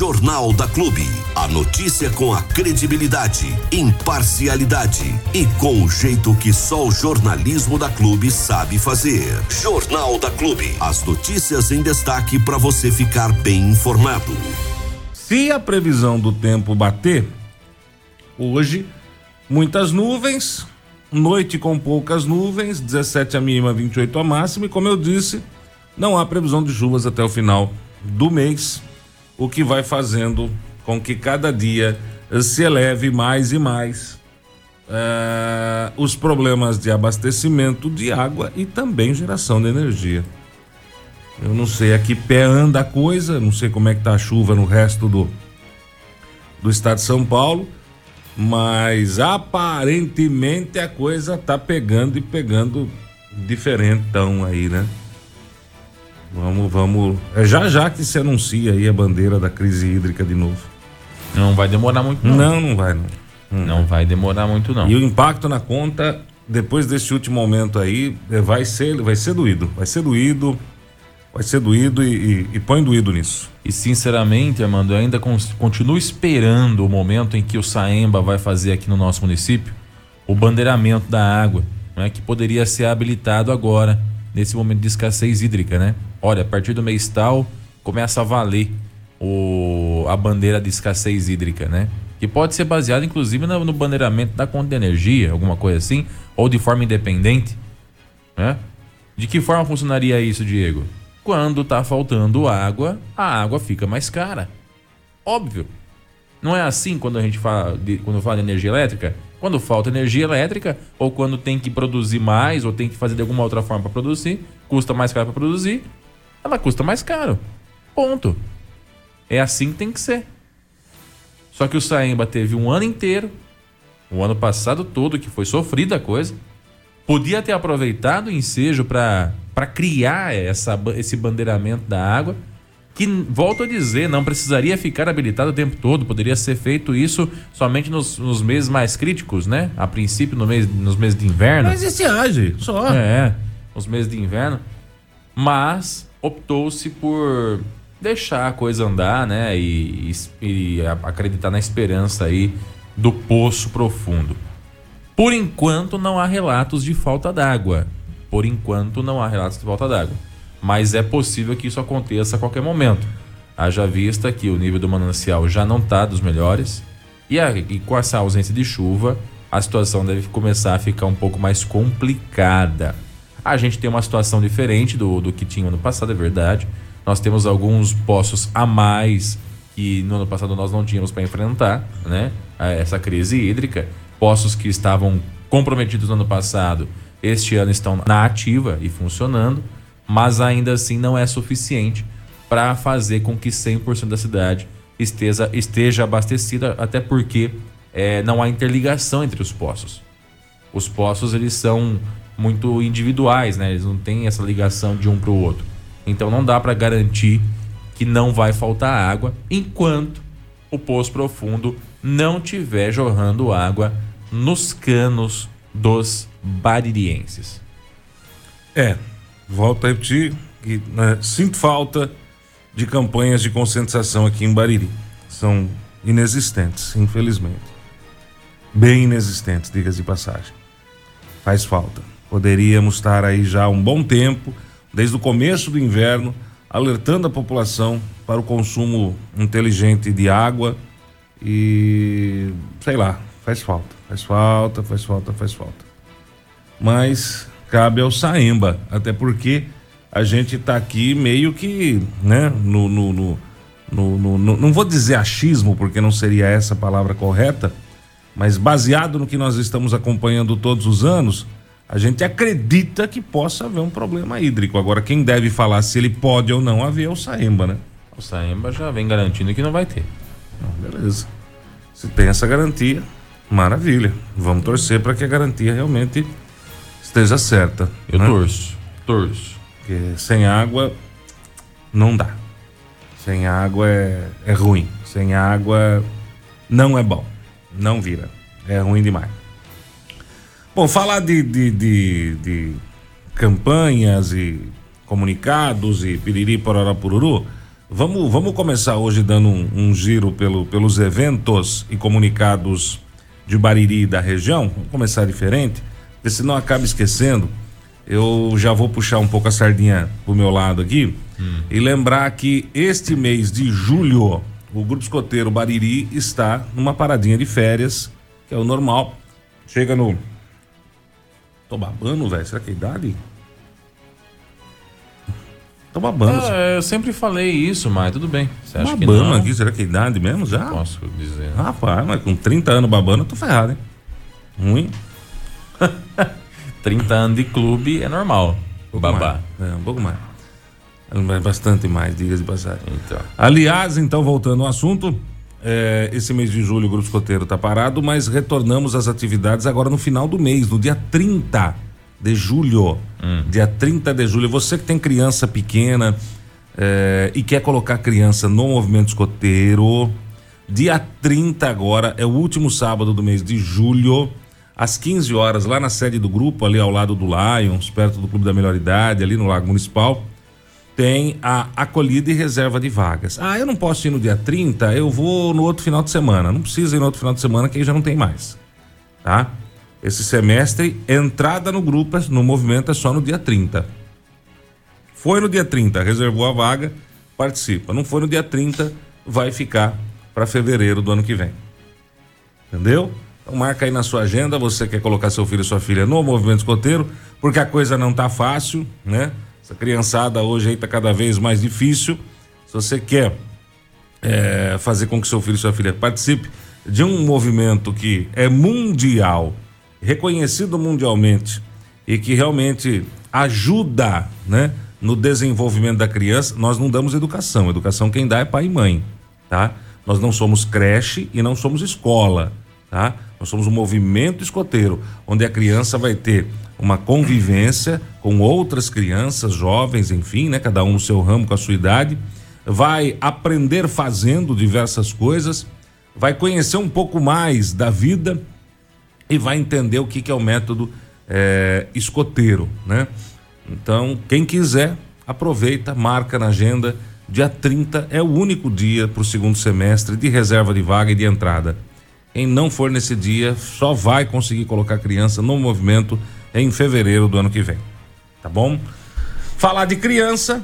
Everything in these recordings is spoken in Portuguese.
Jornal da Clube. A notícia com a credibilidade, imparcialidade e com o jeito que só o jornalismo da Clube sabe fazer. Jornal da Clube. As notícias em destaque para você ficar bem informado. Se a previsão do tempo bater, hoje, muitas nuvens, noite com poucas nuvens, 17 a mínima, 28 a máxima, e como eu disse, não há previsão de chuvas até o final do mês, o que vai fazendo com que cada dia se eleve mais e mais uh, os problemas de abastecimento de água e também geração de energia. Eu não sei a que pé anda a coisa, não sei como é que tá a chuva no resto do, do estado de São Paulo, mas aparentemente a coisa tá pegando e pegando diferentão aí, né? Vamos, vamos. É já já que se anuncia aí a bandeira da crise hídrica de novo. Não vai demorar muito, não. Não, não vai, não. Hum. Não vai demorar muito, não. E o impacto na conta, depois desse último momento aí, é, vai ser, vai ser doído. Vai ser doído. Vai ser doído e, e, e põe doído nisso. E sinceramente, Armando, eu ainda continuo esperando o momento em que o Saemba vai fazer aqui no nosso município o bandeiramento da água, né, que poderia ser habilitado agora, nesse momento de escassez hídrica, né? Olha, a partir do mês tal começa a valer o, a bandeira de escassez hídrica, né? Que pode ser baseado inclusive no, no bandeiramento da conta de energia, alguma coisa assim, ou de forma independente, né? De que forma funcionaria isso, Diego? Quando tá faltando água, a água fica mais cara. Óbvio. Não é assim quando a gente fala de, quando fala de energia elétrica? Quando falta energia elétrica, ou quando tem que produzir mais, ou tem que fazer de alguma outra forma para produzir, custa mais caro para produzir, ela custa mais caro. Ponto. É assim que tem que ser. Só que o Saemba teve um ano inteiro, o ano passado todo, que foi sofrida a coisa. Podia ter aproveitado o ensejo para criar essa, esse bandeiramento da água, que, volto a dizer, não precisaria ficar habilitado o tempo todo, poderia ser feito isso somente nos, nos meses mais críticos, né? A princípio, no mês, nos meses de inverno. Mas esse age, só. É, nos meses de inverno. Mas optou-se por deixar a coisa andar, né? E, e, e, acreditar na esperança aí do poço profundo. Por enquanto não há relatos de falta d'água. Por enquanto não há relatos de falta d'água. Mas é possível que isso aconteça a qualquer momento. Haja vista que o nível do manancial já não está dos melhores. E, a, e com essa ausência de chuva, a situação deve começar a ficar um pouco mais complicada. A gente tem uma situação diferente do, do que tinha no passado, é verdade. Nós temos alguns poços a mais que no ano passado nós não tínhamos para enfrentar, né? Essa crise hídrica. Poços que estavam comprometidos no ano passado, este ano estão na ativa e funcionando, mas ainda assim não é suficiente para fazer com que 100% da cidade esteja, esteja abastecida, até porque é, não há interligação entre os poços. Os poços eles são muito individuais, né? Eles não têm essa ligação de um para o outro. Então não dá para garantir que não vai faltar água enquanto o poço profundo não tiver jorrando água nos canos dos baririenses. É, volto a repetir que né, sinto falta de campanhas de conscientização aqui em Bariri. São inexistentes, infelizmente. Bem inexistentes, diga de passagem. Faz falta. Poderíamos estar aí já há um bom tempo, desde o começo do inverno, alertando a população para o consumo inteligente de água e sei lá, faz falta, faz falta, faz falta, faz falta. Mas cabe ao Saemba, até porque a gente está aqui meio que, né, no, no, no, no, não vou dizer achismo, porque não seria essa a palavra correta, mas baseado no que nós estamos acompanhando todos os anos, a gente acredita que possa haver um problema hídrico. Agora, quem deve falar se ele pode ou não haver é o Saemba, né? O Saemba já vem garantindo que não vai ter. Não, beleza. Se tem essa garantia, maravilha. Vamos torcer para que a garantia realmente esteja certa. Eu né? torço, torço. Porque sem água não dá. Sem água é, é ruim. Sem água não é bom. Não vira. É ruim demais. Bom, falar de, de, de, de campanhas e comunicados e piriri pororó pururu, Vamos, vamos começar hoje dando um, um giro pelo, pelos eventos e comunicados de Bariri e da região. Vamos começar diferente, porque senão acaba esquecendo. Eu já vou puxar um pouco a sardinha pro meu lado aqui hum. e lembrar que este mês de julho o Grupo Escoteiro Bariri está numa paradinha de férias, que é o normal. Chega no. Tô babando, velho. Será que é idade? Tô babando. Ah, eu sempre falei isso, mas tudo bem. Você acha babando que não? aqui, será que é idade mesmo já? Posso dizer. Rapaz, mas com 30 anos babando, eu tô ferrado, hein? Ruim. 30 anos de clube é normal. Um babá. Mais. É, um pouco mais. Bastante mais, diga de passagem. Então. Aliás, então, voltando ao assunto, é, esse mês de julho o Grupo Escoteiro está parado, mas retornamos às atividades agora no final do mês, no dia 30 de julho. Hum. Dia 30 de julho. Você que tem criança pequena é, e quer colocar criança no movimento escoteiro, dia 30 agora, é o último sábado do mês de julho, às 15 horas, lá na sede do grupo, ali ao lado do Lions, perto do Clube da Melhor Idade, ali no Lago Municipal tem a acolhida e reserva de vagas. Ah, eu não posso ir no dia 30, eu vou no outro final de semana. Não precisa ir no outro final de semana que aí já não tem mais. Tá? Esse semestre, entrada no grupo, no movimento é só no dia 30. Foi no dia 30, reservou a vaga, participa. Não foi no dia 30, vai ficar para fevereiro do ano que vem. Entendeu? Então marca aí na sua agenda, você quer colocar seu filho e sua filha no movimento escoteiro, porque a coisa não tá fácil, né? Essa criançada hoje aí tá cada vez mais difícil. Se você quer é, fazer com que seu filho e sua filha participe de um movimento que é mundial, reconhecido mundialmente e que realmente ajuda, né, no desenvolvimento da criança, nós não damos educação. Educação quem dá é pai e mãe, tá? Nós não somos creche e não somos escola, tá? Nós somos um movimento escoteiro, onde a criança vai ter uma convivência com outras crianças, jovens, enfim, né? Cada um no seu ramo, com a sua idade. Vai aprender fazendo diversas coisas, vai conhecer um pouco mais da vida e vai entender o que, que é o método é, escoteiro, né? Então, quem quiser, aproveita, marca na agenda. Dia 30 é o único dia para o segundo semestre de reserva de vaga e de entrada. Quem não for nesse dia só vai conseguir colocar a criança no movimento em fevereiro do ano que vem. Tá bom? Falar de criança,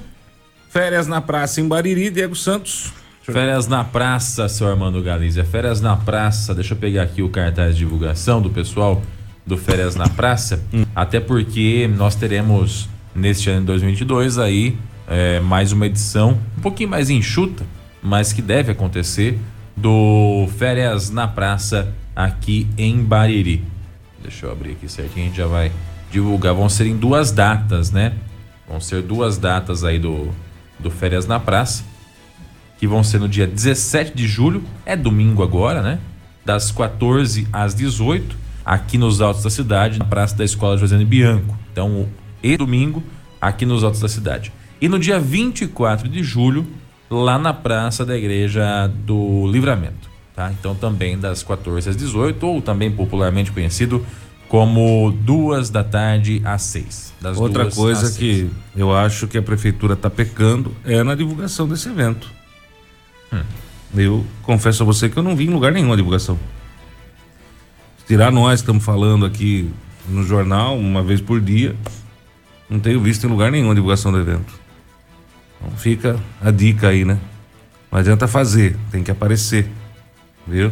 férias na praça em Bariri, Diego Santos. Férias na praça, seu Armando Galizia. Férias na praça. Deixa eu pegar aqui o cartaz de divulgação do pessoal do Férias na Praça. Hum. Até porque nós teremos neste ano de 2022 aí é, mais uma edição um pouquinho mais enxuta, mas que deve acontecer do Férias na Praça aqui em Bariri. Deixa eu abrir aqui certinho, a gente já vai divulgar. Vão ser em duas datas, né? Vão ser duas datas aí do, do Férias na Praça, que vão ser no dia 17 de julho, é domingo agora, né? Das 14 às 18, aqui nos altos da cidade, na Praça da Escola Josiane Bianco. Então, e domingo, aqui nos altos da cidade. E no dia 24 de julho, lá na Praça da Igreja do Livramento. Tá? Então também das 14 às 18, ou também popularmente conhecido como duas da tarde às 6. Outra coisa que eu acho que a prefeitura está pecando é na divulgação desse evento. Hum. Eu confesso a você que eu não vi em lugar nenhum a divulgação. Tirar nós estamos falando aqui no jornal uma vez por dia, não tenho visto em lugar nenhum a divulgação do evento. Então fica a dica aí, né? Não adianta fazer, tem que aparecer. Viu?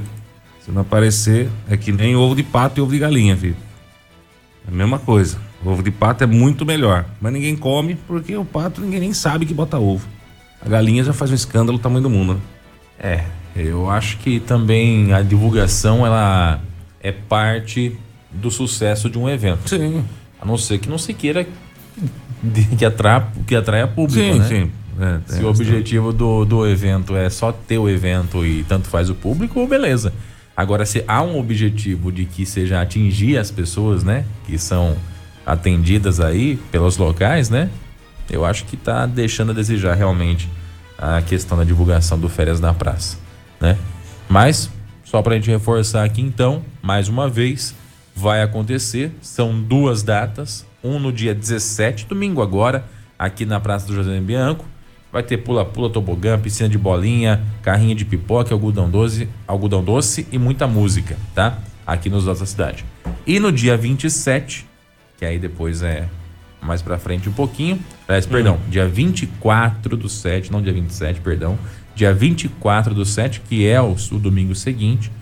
Se não aparecer, é que nem ovo de pato e ovo de galinha, viu? É a mesma coisa. O ovo de pato é muito melhor. Mas ninguém come porque o pato ninguém nem sabe que bota ovo. A galinha já faz um escândalo do tamanho do mundo, né? É, eu acho que também a divulgação ela é parte do sucesso de um evento. Sim. A não ser que não se queira que atraia, que atraia público, sim, né? Sim, é, Se o objetivo do, do evento é só ter o evento e tanto faz o público, beleza. Agora, se há um objetivo de que seja atingir as pessoas, né? Que são atendidas aí pelos locais, né? Eu acho que está deixando a desejar realmente a questão da divulgação do Férias na Praça, né? Mas, só para a gente reforçar aqui então, mais uma vez, vai acontecer, são duas datas, um no dia 17, domingo agora, aqui na Praça do José Bianco, Vai ter pula-pula, tobogã, piscina de bolinha, carrinho de pipoca, algodão doce, algodão doce e muita música, tá? Aqui nos da cidade. E no dia 27, que aí depois é mais pra frente um pouquinho, aliás, perdão, dia 24 do 7, não dia 27, perdão, dia 24 do 7, que é o, o domingo seguinte,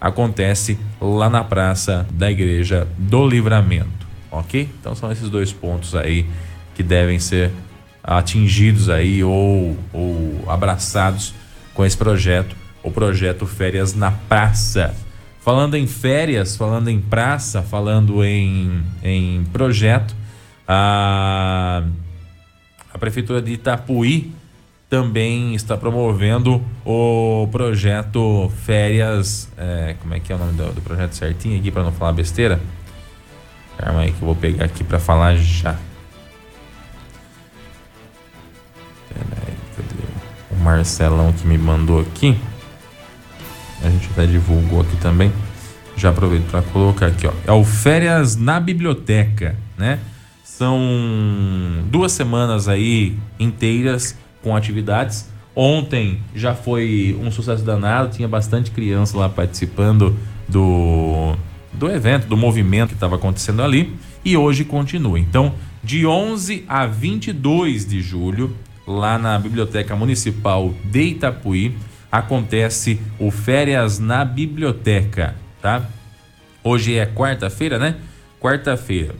acontece lá na praça da Igreja do Livramento, ok? Então são esses dois pontos aí que devem ser atingidos aí ou, ou abraçados com esse projeto, o projeto Férias na Praça. Falando em férias, falando em praça, falando em, em projeto, a, a Prefeitura de Itapuí também está promovendo o projeto Férias. É, como é que é o nome do, do projeto certinho aqui para não falar besteira? Calma aí que eu vou pegar aqui para falar já. Peraí, cadê o Marcelão que me mandou aqui? A gente até divulgou aqui também. Já aproveito para colocar aqui, ó. É o Férias na Biblioteca, né? São duas semanas aí inteiras com atividades. Ontem já foi um sucesso danado, tinha bastante criança lá participando do, do evento, do movimento que estava acontecendo ali. E hoje continua. Então, de 11 a 22 de julho, lá na Biblioteca Municipal de Itapuí, acontece o Férias na Biblioteca, tá? Hoje é quarta-feira, né? Quarta-feira,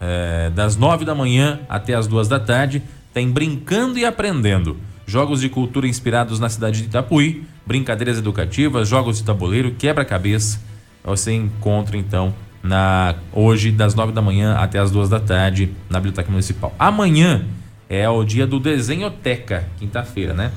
é, das nove da manhã até as duas da tarde, tem Brincando e Aprendendo. Jogos de cultura inspirados na cidade de Itapuí, brincadeiras educativas, jogos de tabuleiro, quebra-cabeça. Você encontra então na hoje das nove da manhã até as duas da tarde na Biblioteca Municipal. Amanhã é o dia do Desenhoteca, quinta-feira, né?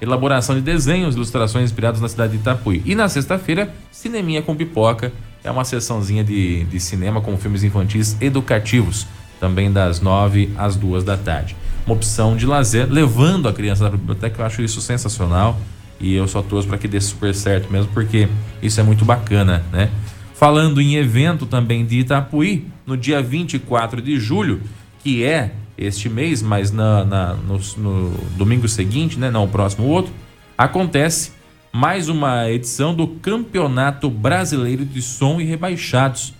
Elaboração de desenhos, ilustrações inspirados na cidade de Itapuí. E na sexta-feira, Cineminha com Pipoca. É uma sessãozinha de, de cinema com filmes infantis educativos. Também das nove às duas da tarde. Uma opção de lazer, levando a criança da biblioteca. Eu acho isso sensacional. E eu só torço para que dê super certo mesmo, porque isso é muito bacana, né? Falando em evento também de Itapuí, no dia 24 de julho, que é este mês, mas na, na no, no, domingo seguinte, né, não o próximo outro, acontece mais uma edição do Campeonato Brasileiro de Som e Rebaixados,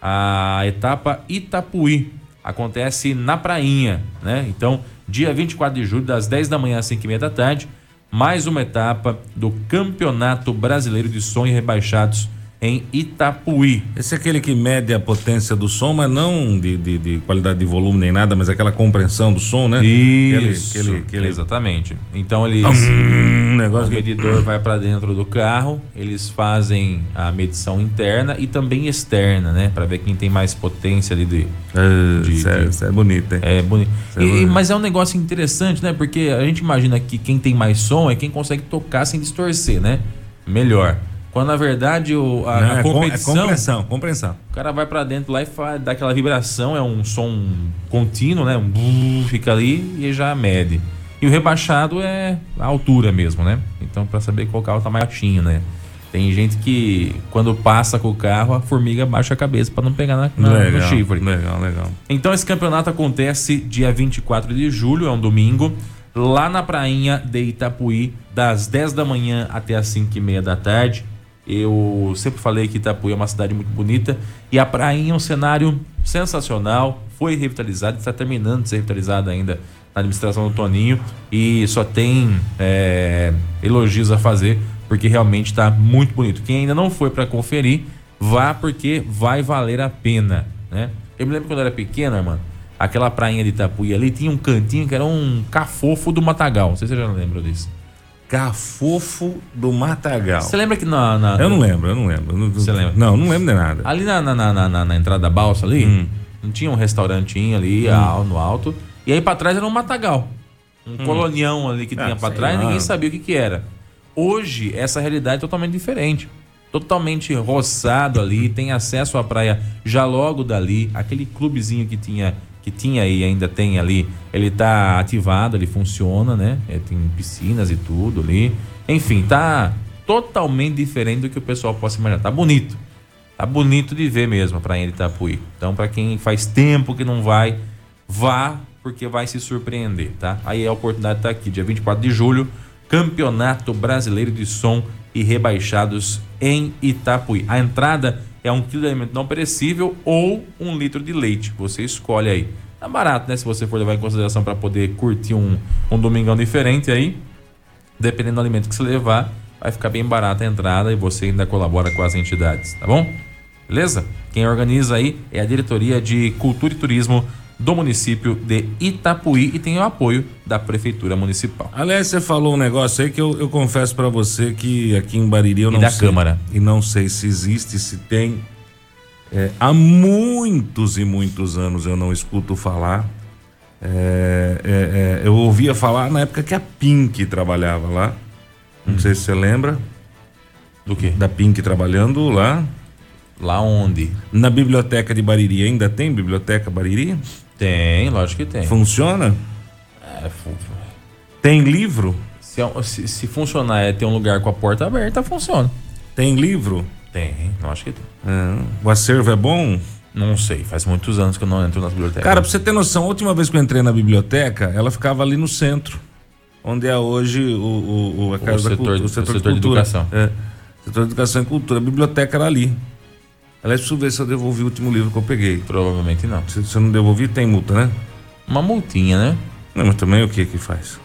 a etapa Itapuí. Acontece na Prainha, né? Então, dia 24 de julho, das 10 da manhã às 5 e meia da tarde, mais uma etapa do Campeonato Brasileiro de Som e Rebaixados em Itapuí. Esse é aquele que mede a potência do som, mas não de, de, de qualidade de volume nem nada, mas aquela compreensão do som, né? Isso, aquele, aquele, aquele... exatamente. Então eles, hum, negócio o medidor que... vai para dentro do carro, eles fazem a medição interna e também externa, né? Para ver quem tem mais potência ali de. É, de, isso, é, de... isso é bonito, hein? É bonito. É e, bonito. Mas é um negócio interessante, né? Porque a gente imagina que quem tem mais som é quem consegue tocar sem distorcer, né? Melhor. Quando na verdade o, a, Não, a competição. É, compreensão, compreensão. O cara vai para dentro lá e faz, dá aquela vibração, é um som contínuo, né? Um fica ali e já mede. E o rebaixado é a altura mesmo, né? Então, para saber qual carro tá mais baixinho, né? Tem gente que, quando passa com o carro, a formiga baixa a cabeça para não pegar na, na, legal, no chifre. Legal, legal. Então, esse campeonato acontece dia 24 de julho, é um domingo, lá na prainha de Itapuí, das 10 da manhã até as 5 e meia da tarde. Eu sempre falei que Itapuí é uma cidade muito bonita e a prainha é um cenário sensacional. Foi revitalizado, está terminando de ser revitalizado ainda na administração do Toninho e só tem é, elogios a fazer porque realmente está muito bonito. Quem ainda não foi para conferir, vá porque vai valer a pena, né? Eu me lembro quando eu era pequeno, mano, aquela prainha de Itapuí ali tinha um cantinho que era um cafofo do Matagal. Não sei se você já lembra disso. Cafofo do Matagal. Você lembra que na, na, Eu não lembro, eu não lembro. Você lembra? Não, não lembro de nada. Ali na, na, na, na entrada da balsa ali, hum. não tinha um restaurantinho ali hum. no alto. E aí para trás era um Matagal. Um hum. colonião ali que ah, tinha para trás, lá. ninguém sabia o que que era. Hoje, essa realidade é totalmente diferente. Totalmente roçado ali, tem acesso à praia já logo dali. Aquele clubezinho que tinha que tinha e ainda tem ali, ele tá ativado, ele funciona, né? É, tem piscinas e tudo ali. Enfim, tá totalmente diferente do que o pessoal possa imaginar. Tá bonito. Tá bonito de ver mesmo a praia de Itapuí. Então, para quem faz tempo que não vai, vá, porque vai se surpreender, tá? Aí a oportunidade tá aqui, dia 24 de julho, Campeonato Brasileiro de Som e Rebaixados em Itapuí. A entrada é um quilo de alimento não perecível ou um litro de leite. Você escolhe aí. Tá barato, né? Se você for levar em consideração para poder curtir um, um domingão diferente aí, dependendo do alimento que você levar, vai ficar bem barata a entrada e você ainda colabora com as entidades, tá bom? Beleza? Quem organiza aí é a Diretoria de Cultura e Turismo do município de Itapuí e tem o apoio da Prefeitura Municipal. Aliás, você falou um negócio aí que eu, eu confesso para você que aqui em Bariri eu e não da sei. Câmara. E não sei se existe, se tem. É, há muitos e muitos anos eu não escuto falar. É, é, é, eu ouvia falar na época que a Pink trabalhava lá. Não Hum. sei se você lembra Do quê? da Pink trabalhando lá. Lá onde? Na biblioteca de Bariri. Ainda tem biblioteca Bariri? Tem, lógico que tem. Funciona? É, fu- Tem livro? se, se, se funcionar é ter um lugar com a porta aberta, funciona. Tem livro? Tem, lógico que tem. É. O acervo é bom? Não sei, faz muitos anos que eu não entro nas bibliotecas. Cara, pra você ter noção, a última vez que eu entrei na biblioteca, ela ficava ali no centro. Onde é hoje o, o, o- a Casa da setor- Cultura, o setor de educação. É, setor de Educação e Cultura. A biblioteca era ali. Aliás, preciso ver se eu devolvi o último livro que eu peguei. Provavelmente não. Se, se eu não devolvi, tem multa, né? Uma multinha, né? Não, mas também o que que faz?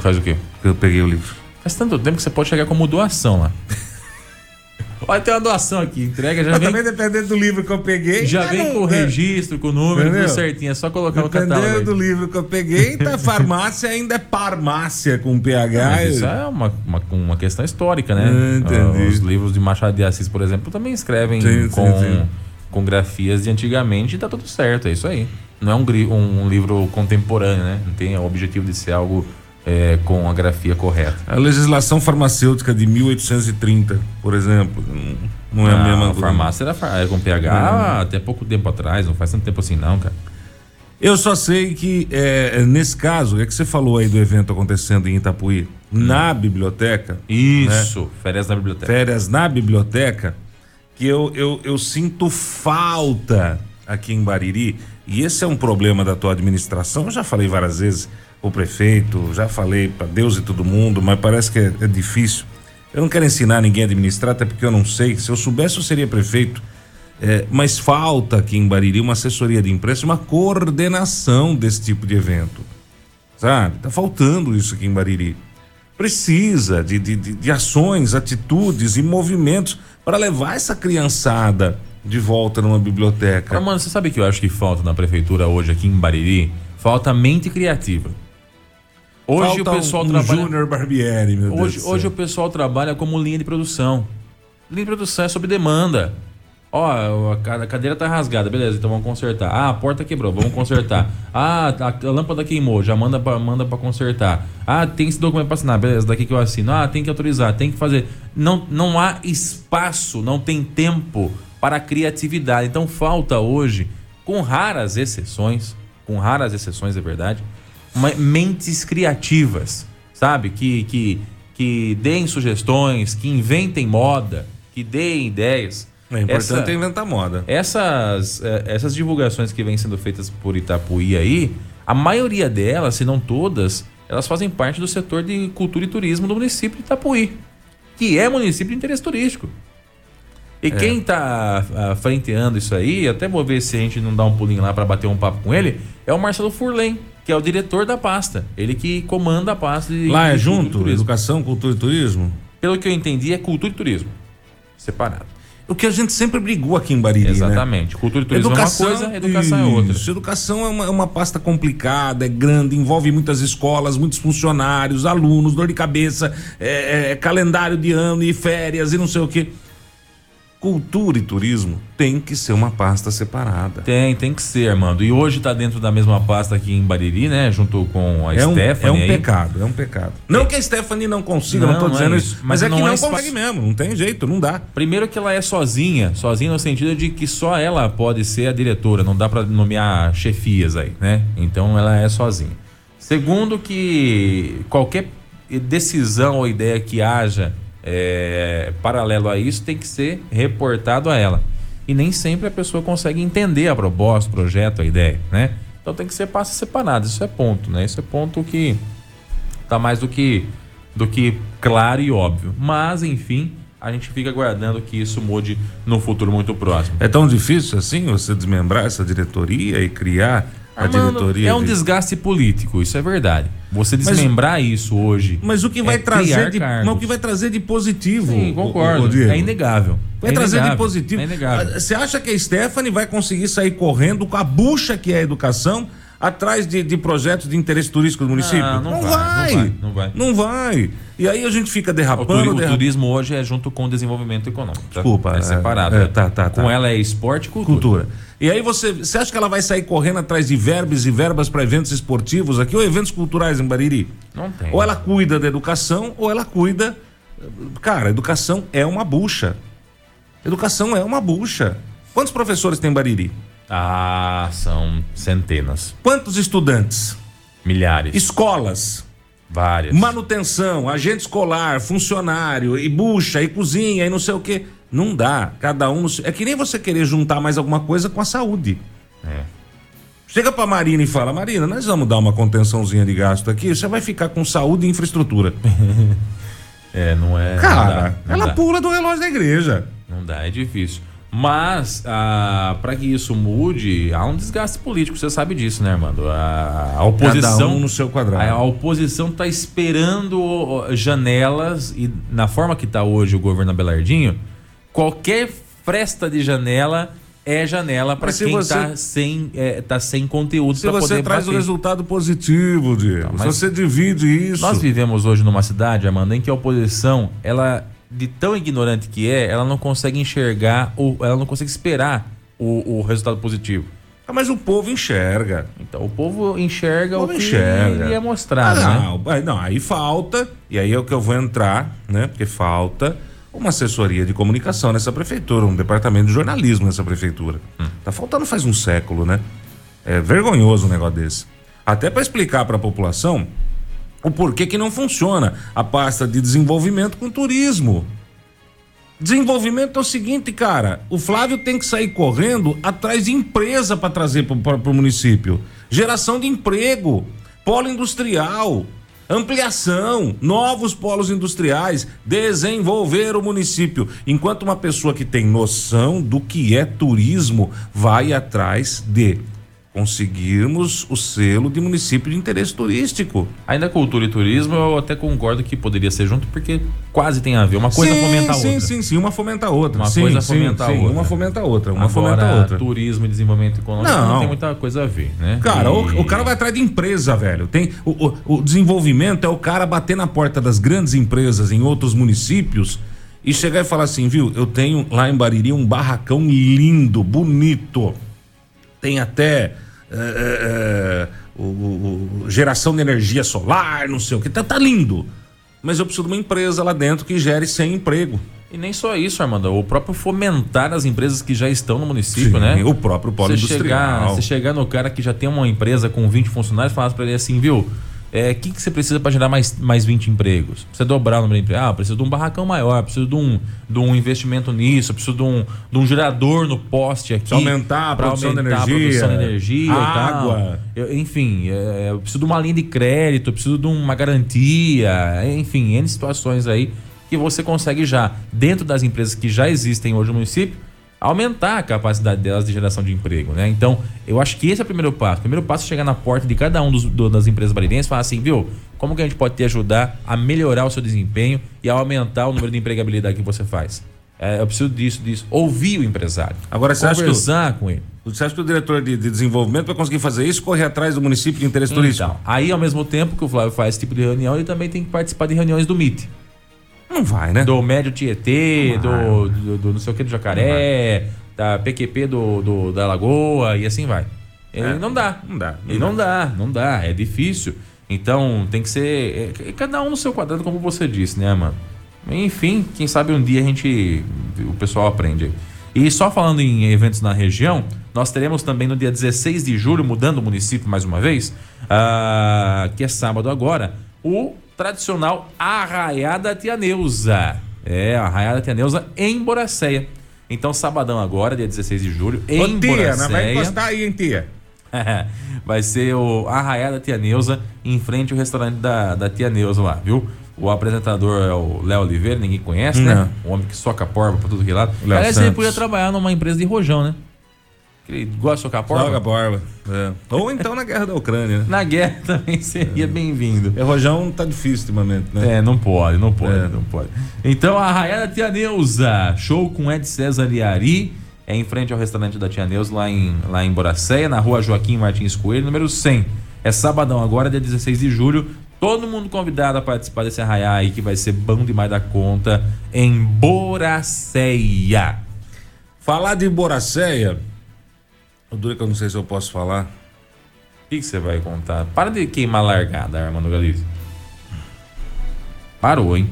Faz o quê? Eu peguei o livro. Faz tanto tempo que você pode chegar como doação lá. Olha, tem uma doação aqui, entrega, já Mas vem, também dependendo do livro que eu peguei. já vem com o registro, com o número, Entendeu? tudo certinho. É só colocar no catálogo. Dependendo do livro que eu peguei, tá farmácia ainda é farmácia com PH. Mas isso é uma, uma, uma questão histórica, né? Ah, entendi. Os livros de Machado de Assis, por exemplo, também escrevem Sim, sim, com, sim. com grafias de antigamente e tá tudo certo, é isso aí. Não é um, um livro contemporâneo, né? Não tem o objetivo de ser algo é, com a grafia correta. A legislação farmacêutica de 1830, por exemplo, não- não é a mesma a farmácia era era com PH até pouco tempo atrás, não faz tanto tempo assim não, cara. Eu só sei que, é, nesse caso, é que você falou aí do evento acontecendo em Itapuí, na biblioteca, Isso, férias na biblioteca. férias na biblioteca, que eu, eu, eu sinto falta aqui em Bariri, e esse é um problema da tua administração, eu já falei várias vezes o prefeito, já falei para Deus e todo mundo, mas parece que é, é difícil. Eu não quero ensinar ninguém a administrar, até porque eu não sei. Se eu soubesse, eu seria prefeito. É, mas falta aqui em Bariri uma assessoria de imprensa, uma coordenação desse tipo de evento. Sabe? Tá faltando isso aqui em Bariri. Precisa de, de, de, de ações, atitudes e movimentos para levar essa criançada de volta numa biblioteca. Armando, você sabe que eu acho que falta na prefeitura hoje aqui em Bariri? Falta mente criativa. Hoje Falta o pessoal um trabalha. Júnior Barbieri, meu Deus Hoje, do hoje o pessoal trabalha como linha de produção. Linha de produção é sob demanda. Ó, a ca- a cadeira tá rasgada, beleza, então vamos consertar. Ah, a porta quebrou, vamos consertar. Ah, a, lâmpada queimou, já manda pra, manda pra consertar. Ah, tem esse documento pra assinar, beleza, daqui que eu assino. Ah, tem que autorizar, tem que fazer. Não, não há espaço, não tem tempo para a criatividade. Então falta hoje, com raras exceções, com raras exceções, é verdade, mentes criativas, sabe? Que, que, que deem sugestões, que inventem moda, que deem ideias. É importante Essa- inventar moda. essas, eh, essas divulgações que vêm sendo feitas por Itapuí aí, a maioria delas, se não todas, elas fazem parte do setor de cultura e turismo do município de Itapuí, que é município de interesse turístico. E quem está frenteando isso aí, até vou ver se a gente não dá um pulinho lá para bater um papo com ele, é o Marcelo Furlen, que é o diretor da pasta. Ele que comanda a pasta de Lá é cultura junto? turismo. Educação, cultura e turismo? Pelo que eu entendi, é cultura e turismo. Separado. O que a gente sempre brigou aqui em Bariri, né? Exatamente. Cultura e turismo é uma coisa, educação é outra. Isso, educação é uma, é uma pasta complicada, é grande, envolve muitas escolas, muitos funcionários, alunos, dor de cabeça, é, é, calendário de ano e férias e não sei o quê. Cultura e turismo tem que ser uma pasta separada. Tem, tem que ser, Armando. E hoje tá dentro da mesma pasta aqui em Bariri, né? Junto com a É um, Stephanie é um aí. pecado, é um pecado. Não que a Stephanie não consiga, não, Não, tô não é dizendo isso. mas, Mas é que não não é consegue mesmo, não tem jeito, não dá. Primeiro que ela é sozinha, sozinha no sentido de que só ela pode ser a diretora, não dá pra nomear chefias aí, né? Então ela é sozinha. Segundo que qualquer decisão ou ideia que haja é, paralelo a isso tem que ser reportado a ela. E nem sempre a pessoa consegue entender a proposta, o projeto, a ideia, né? Então tem que ser passos separados, isso é ponto, né? Isso é ponto que tá mais do que do que claro e óbvio. Mas, enfim, a gente fica aguardando que isso mude no futuro muito próximo. É tão difícil assim você desmembrar essa diretoria e criar a Ah, diretoria? é um de- desgaste político, isso é verdade. Você desmembrar isso hoje. Mas o que vai é trazer de, cargos. mas o que vai trazer de positivo? Sim, o- concordo. o- o é inegável. Vai É trazer de inegável. positivo. É inegável. Você acha que a Stephanie vai conseguir sair correndo com a bucha que é a educação atrás de, de projetos de interesse turístico do município? Não, não vai, não vai, vai, não vai. Não vai. E aí a gente fica O, derrapando, o derrapando. turismo hoje é junto com o desenvolvimento econômico. tá? Desculpa, É é, separado. é, né? tá, tá, Com tá. ela é esporte e cultura. cultura. E aí você, você acha que ela vai sair correndo atrás de verbas e verbas para eventos esportivos aqui ou eventos culturais em Bariri? Não tem. Ou ela cuida da educação ou ela cuida. Cara, educação é uma bucha. Educação é uma bucha. Quantos professores tem em Bariri? Ah, são centenas, Quantos estudantes? milhares, Escolas, várias. manutenção, agente escolar, funcionário, e bucha, e cozinha, e não sei o quê. Não dá. Cada um. É que nem você querer juntar mais alguma coisa com a saúde. É. Chega pra Marina e fala: Marina, nós vamos dar uma contençãozinha de gasto aqui, você vai ficar com saúde e infraestrutura. É, não é. Cara, não dá, não ela dá. pula do relógio da igreja. Não dá, é difícil. Mas, ah, para que isso mude, há um desgaste político, você sabe disso, né, Armando? A, a oposição. Um no seu quadrado. A, a oposição está esperando janelas e, na forma que está hoje o governo Abelardinho, qualquer fresta de janela é janela para quem está sem, é, tá sem conteúdo Se você poder traz o bater. resultado positivo, Diego, se você divide isso. Nós vivemos hoje numa cidade, Amanda, em que a oposição, ela, de tão ignorante que é, ela não consegue enxergar, ou ela não consegue esperar o, o resultado positivo. Ah, mas o povo enxerga. Então, o povo enxerga O o, povo que enxerga. é mostrado, ah, né? não, não, aí falta, e aí é o que eu vou entrar, né? Porque falta uma assessoria de comunicação nessa prefeitura, um departamento de jornalismo nessa prefeitura. Hum. Tá faltando faz um século, né? É vergonhoso um negócio desse. Até para explicar para a população o porquê que não funciona a pasta de desenvolvimento com turismo. Desenvolvimento é o seguinte, cara. O Flávio tem que sair correndo atrás de empresa para trazer para o município. Geração de emprego, polo industrial, ampliação, novos polos industriais, desenvolver o município. Enquanto uma pessoa que tem noção do que é turismo vai atrás de conseguirmos o selo de município de interesse turístico. Ainda cultura e turismo, eu até concordo que poderia ser junto, porque quase tem a ver. Uma coisa sim, fomenta a sim, outra. Sim, sim, uma fomenta a outra. Uma sim, coisa sim, fomenta a sim, outra. Uma fomenta a outra, uma Agora, fomenta a outra. turismo e desenvolvimento econômico não. Não. tem muita coisa a ver, né? Cara, E- o, o cara vai atrás de empresa, velho. Tem o, o- o desenvolvimento é o cara bater na porta das grandes empresas em outros municípios e chegar e falar assim, viu? Eu tenho lá em Bariri um barracão lindo, bonito. Tem até é, é, é, o, o- geração de energia solar, não sei o que. Tá, tá lindo. Mas eu preciso de uma empresa lá dentro que gere sem emprego. E nem só isso, Armando. O próprio fomentar as empresas que já estão no município, Sim, né? O próprio polo Você chegar, industrial. você chegar no cara que já tem uma empresa com 20 funcionários e falar pra ele assim, viu? O é, que, que você precisa para gerar mais, mais 20 empregos? Precisa dobrar o número de empregos? Ah, preciso de um barracão maior, preciso de um, de um investimento nisso, preciso de um, de um gerador no poste aqui. Aumentar a produção de aumentar a energia, produção de energia água. Eu- enfim, é, eu preciso de uma linha de crédito, preciso de uma garantia, enfim, N situações aí que você consegue já, dentro das empresas que já existem hoje no município, aumentar a capacidade delas de geração de emprego, né? Então, eu acho que esse é o primeiro passo. O primeiro passo é chegar na porta de cada um dos, do- das empresas barirenses e falar assim, viu, como que a gente pode te ajudar a melhorar o seu desempenho e a aumentar o número de empregabilidade que você faz? É, eu preciso disso, disso. Ouvir o empresário. Agora, você acha que Conversar com ele. Você acha que o diretor de, de desenvolvimento vai conseguir fazer isso correr atrás do município de interesse turístico? Então, aí ao mesmo tempo que o Flávio faz esse tipo de reunião, ele também tem que participar de reuniões do MIT. Não vai, né? Do Médio Tietê, Não do, do, do não sei o que do Jacaré, da PQP do, do- da Lagoa e assim vai. Ele É. não dá. Não dá. E não dá, não dá, é difícil. Então tem que ser. é, cada um no seu quadrado, como você disse, né, mano? Enfim, quem sabe um dia a gente. O pessoal aprende aí. E só falando em eventos na região, nós teremos também no dia 16 de julho, mudando o município mais uma vez, ah, que é sábado agora, o tradicional Arraiada Tia Neuza. É, Arraiada Tia Neuza em Boracéia. Então, sabadão agora, dia 16 de julho, em Ô, tia, Boracéia. não vai encostar aí, hein, tia? vai ser o Arraiá da Tia Neuza, em frente ao restaurante da, da Tia Neuza lá, viu? O apresentador é o Léo Oliveira, ninguém conhece, né? O homem que soca porva pra tudo que lado. Léo Aliás, ele Santos. podia trabalhar numa empresa de rojão, né? Que Ele gosta de socar porva. Joga borba. É. Ou então na guerra da Ucrânia, né? Na guerra também seria bem-vindo. É, Rojão tá difícil ultimamente, né? É, não pode, não pode, É. não pode. Então, a Arraiá da Tia Neuza, show com Ed César e Ari, é em frente ao restaurante da Tia Neuza, lá em, lá em Boracéia, na rua Joaquim Martins Coelho, número 100. É sabadão agora, dia 16 de julho. Todo mundo convidado a participar desse arraiá aí, que vai ser bom demais da conta, em Boracéia. Falar de Boracéia, o duro é que eu não sei se eu posso falar. O que que você vai contar? Para de queimar largada, Armando Galiza. Parou, hein?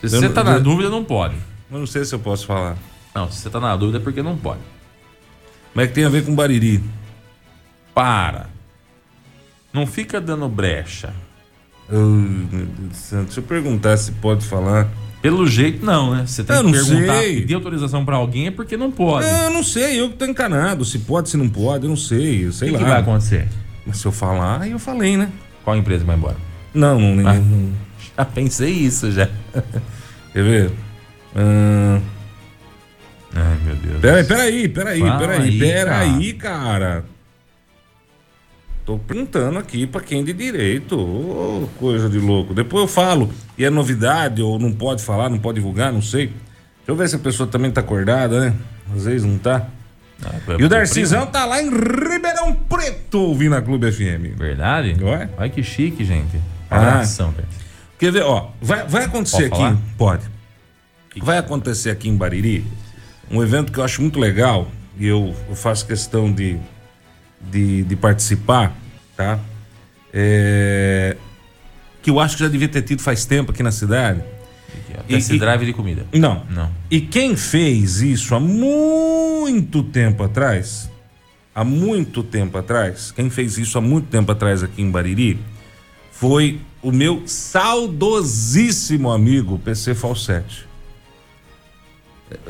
Se Eu você não- tá na eu- dúvida, não pode. Eu não sei se eu posso falar. Não, se você tá na dúvida é porque não pode. Mas é que tem a ver com Bariri. Para. Não fica dando brecha. Ai, meu Deus do céu. Deixa eu perguntar se pode falar. Pelo jeito, não, né? Você tem Eu que perguntar, sei. pedir autorização pra alguém é porque não pode. Não, eu não sei, eu que tô encanado. Se pode, se não pode, eu não sei. Eu o sei que, lá. que vai acontecer? Mas se eu falar, aí eu falei, né? Qual empresa vai embora? Não, não. Ah. não. Já pensei isso, já. Quer ver? Ah, Ai, meu Deus. peraí, peraí, peraí, Fala peraí, aí, peraí, cara. Tô perguntando aqui pra quem de direito. Ô, coisa de louco. Depois eu falo. E é novidade, ou não pode falar, não pode divulgar, não sei. Deixa eu ver se a pessoa também tá acordada, né? Às vezes não tá. Ah, E o Darcizão tá lá em Ribeirão Preto ouvindo a Clube FM. Verdade? Ué? Olha que chique, gente. Ah. Abração, cara. Quer ver, ó, vai, vai acontecer Pode aqui. Pode. Vai acontecer aqui em Bariri um evento que eu acho muito legal e eu, eu faço questão de, de, de participar, tá? É, que eu acho que já devia ter tido faz tempo aqui na cidade. Test e- drive de comida. Não. Não. E quem fez isso há muito tempo atrás, há muito tempo atrás, quem fez isso há muito tempo atrás aqui em Bariri, foi o meu saudosíssimo amigo PC Falsetti.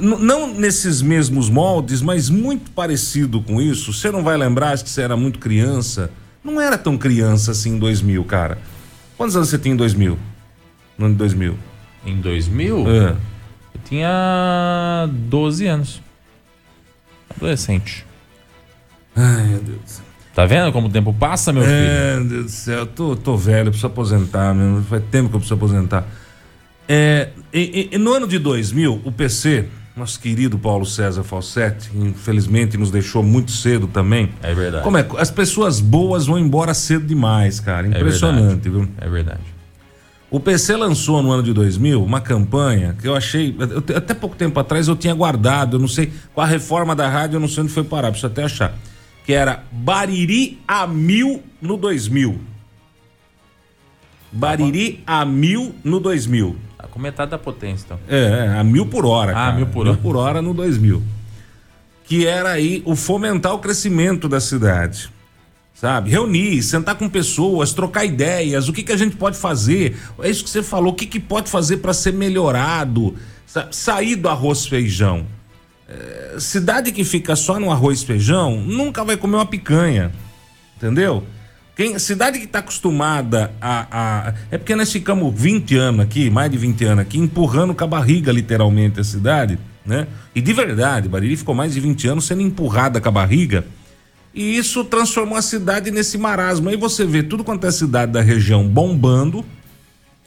Não nesses mesmos moldes, mas muito parecido com isso. Você não vai lembrar, acho que você era muito criança. Não era tão criança assim em 2000, cara. Quantos anos você tinha em 2000? No ano de 2000? Em 2000, É. eu tinha 12 anos. Adolescente. Ai, meu Deus do céu. Tá vendo como o tempo passa, meu filho? É, meu Deus do céu, eu tô, tô velho, eu preciso aposentar, meu. faz tempo que eu preciso aposentar. É, e- e- no ano de 2000, o PC, nosso querido Paulo César Falsetti, infelizmente nos deixou muito cedo também. É verdade. Como é? As pessoas boas vão embora cedo demais, cara. Impressionante, viu? É verdade. O PC lançou no ano de 2000 uma campanha que eu achei. eu até pouco tempo atrás eu tinha guardado, eu não sei. Com a reforma da rádio, eu não sei onde foi parar, preciso até achar. Que era Bariri a mil no 2000. Bariri a mil no 2000. Com metade da potência, então. É, é, a mil por hora. Ah, cara. mil por hora. Mil por hora no 2000. Que era aí o fomentar o crescimento da cidade. Sabe? Reunir, sentar com pessoas, trocar ideias, o que, que a gente pode fazer. É isso que você falou, o que, que pode fazer para ser melhorado. Sa- Sair do arroz feijão. É, cidade que fica só no arroz feijão nunca vai comer uma picanha. Entendeu? Quem, cidade que está acostumada a, a- É porque nós ficamos 20 anos aqui, mais de 20 anos aqui, empurrando com a barriga, literalmente, a cidade, né? E de verdade, Bariri ficou mais de 20 anos sendo empurrada com a barriga. E isso transformou a cidade nesse marasmo. Aí você vê tudo quanto é cidade da região bombando,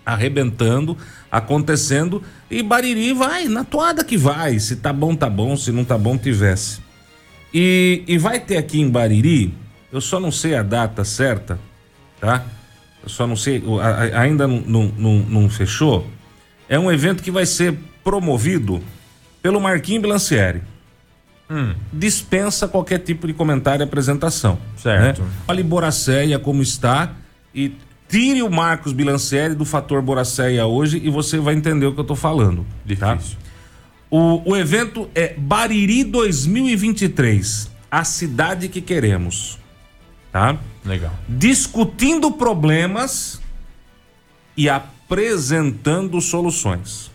arrebentando, acontecendo, e Bariri vai, na toada que vai. Se tá bom, tá bom, se não tá bom, tivesse. E, e vai ter aqui em Bariri, eu só não sei a data certa, tá? Eu só não sei, ainda não, não, não, fechou. É um evento que vai ser promovido pelo Marquinhos Bilancieri. Dispensa qualquer tipo de comentário e apresentação. Certo. Né? Olhe Boracéia como está e tire o Marcos Bilancieri do fator Boracéia hoje e você vai entender o que eu tô falando. tá? Difícil. O, o evento é Bariri 2023, a cidade que queremos, tá? Legal. Discutindo problemas e apresentando soluções.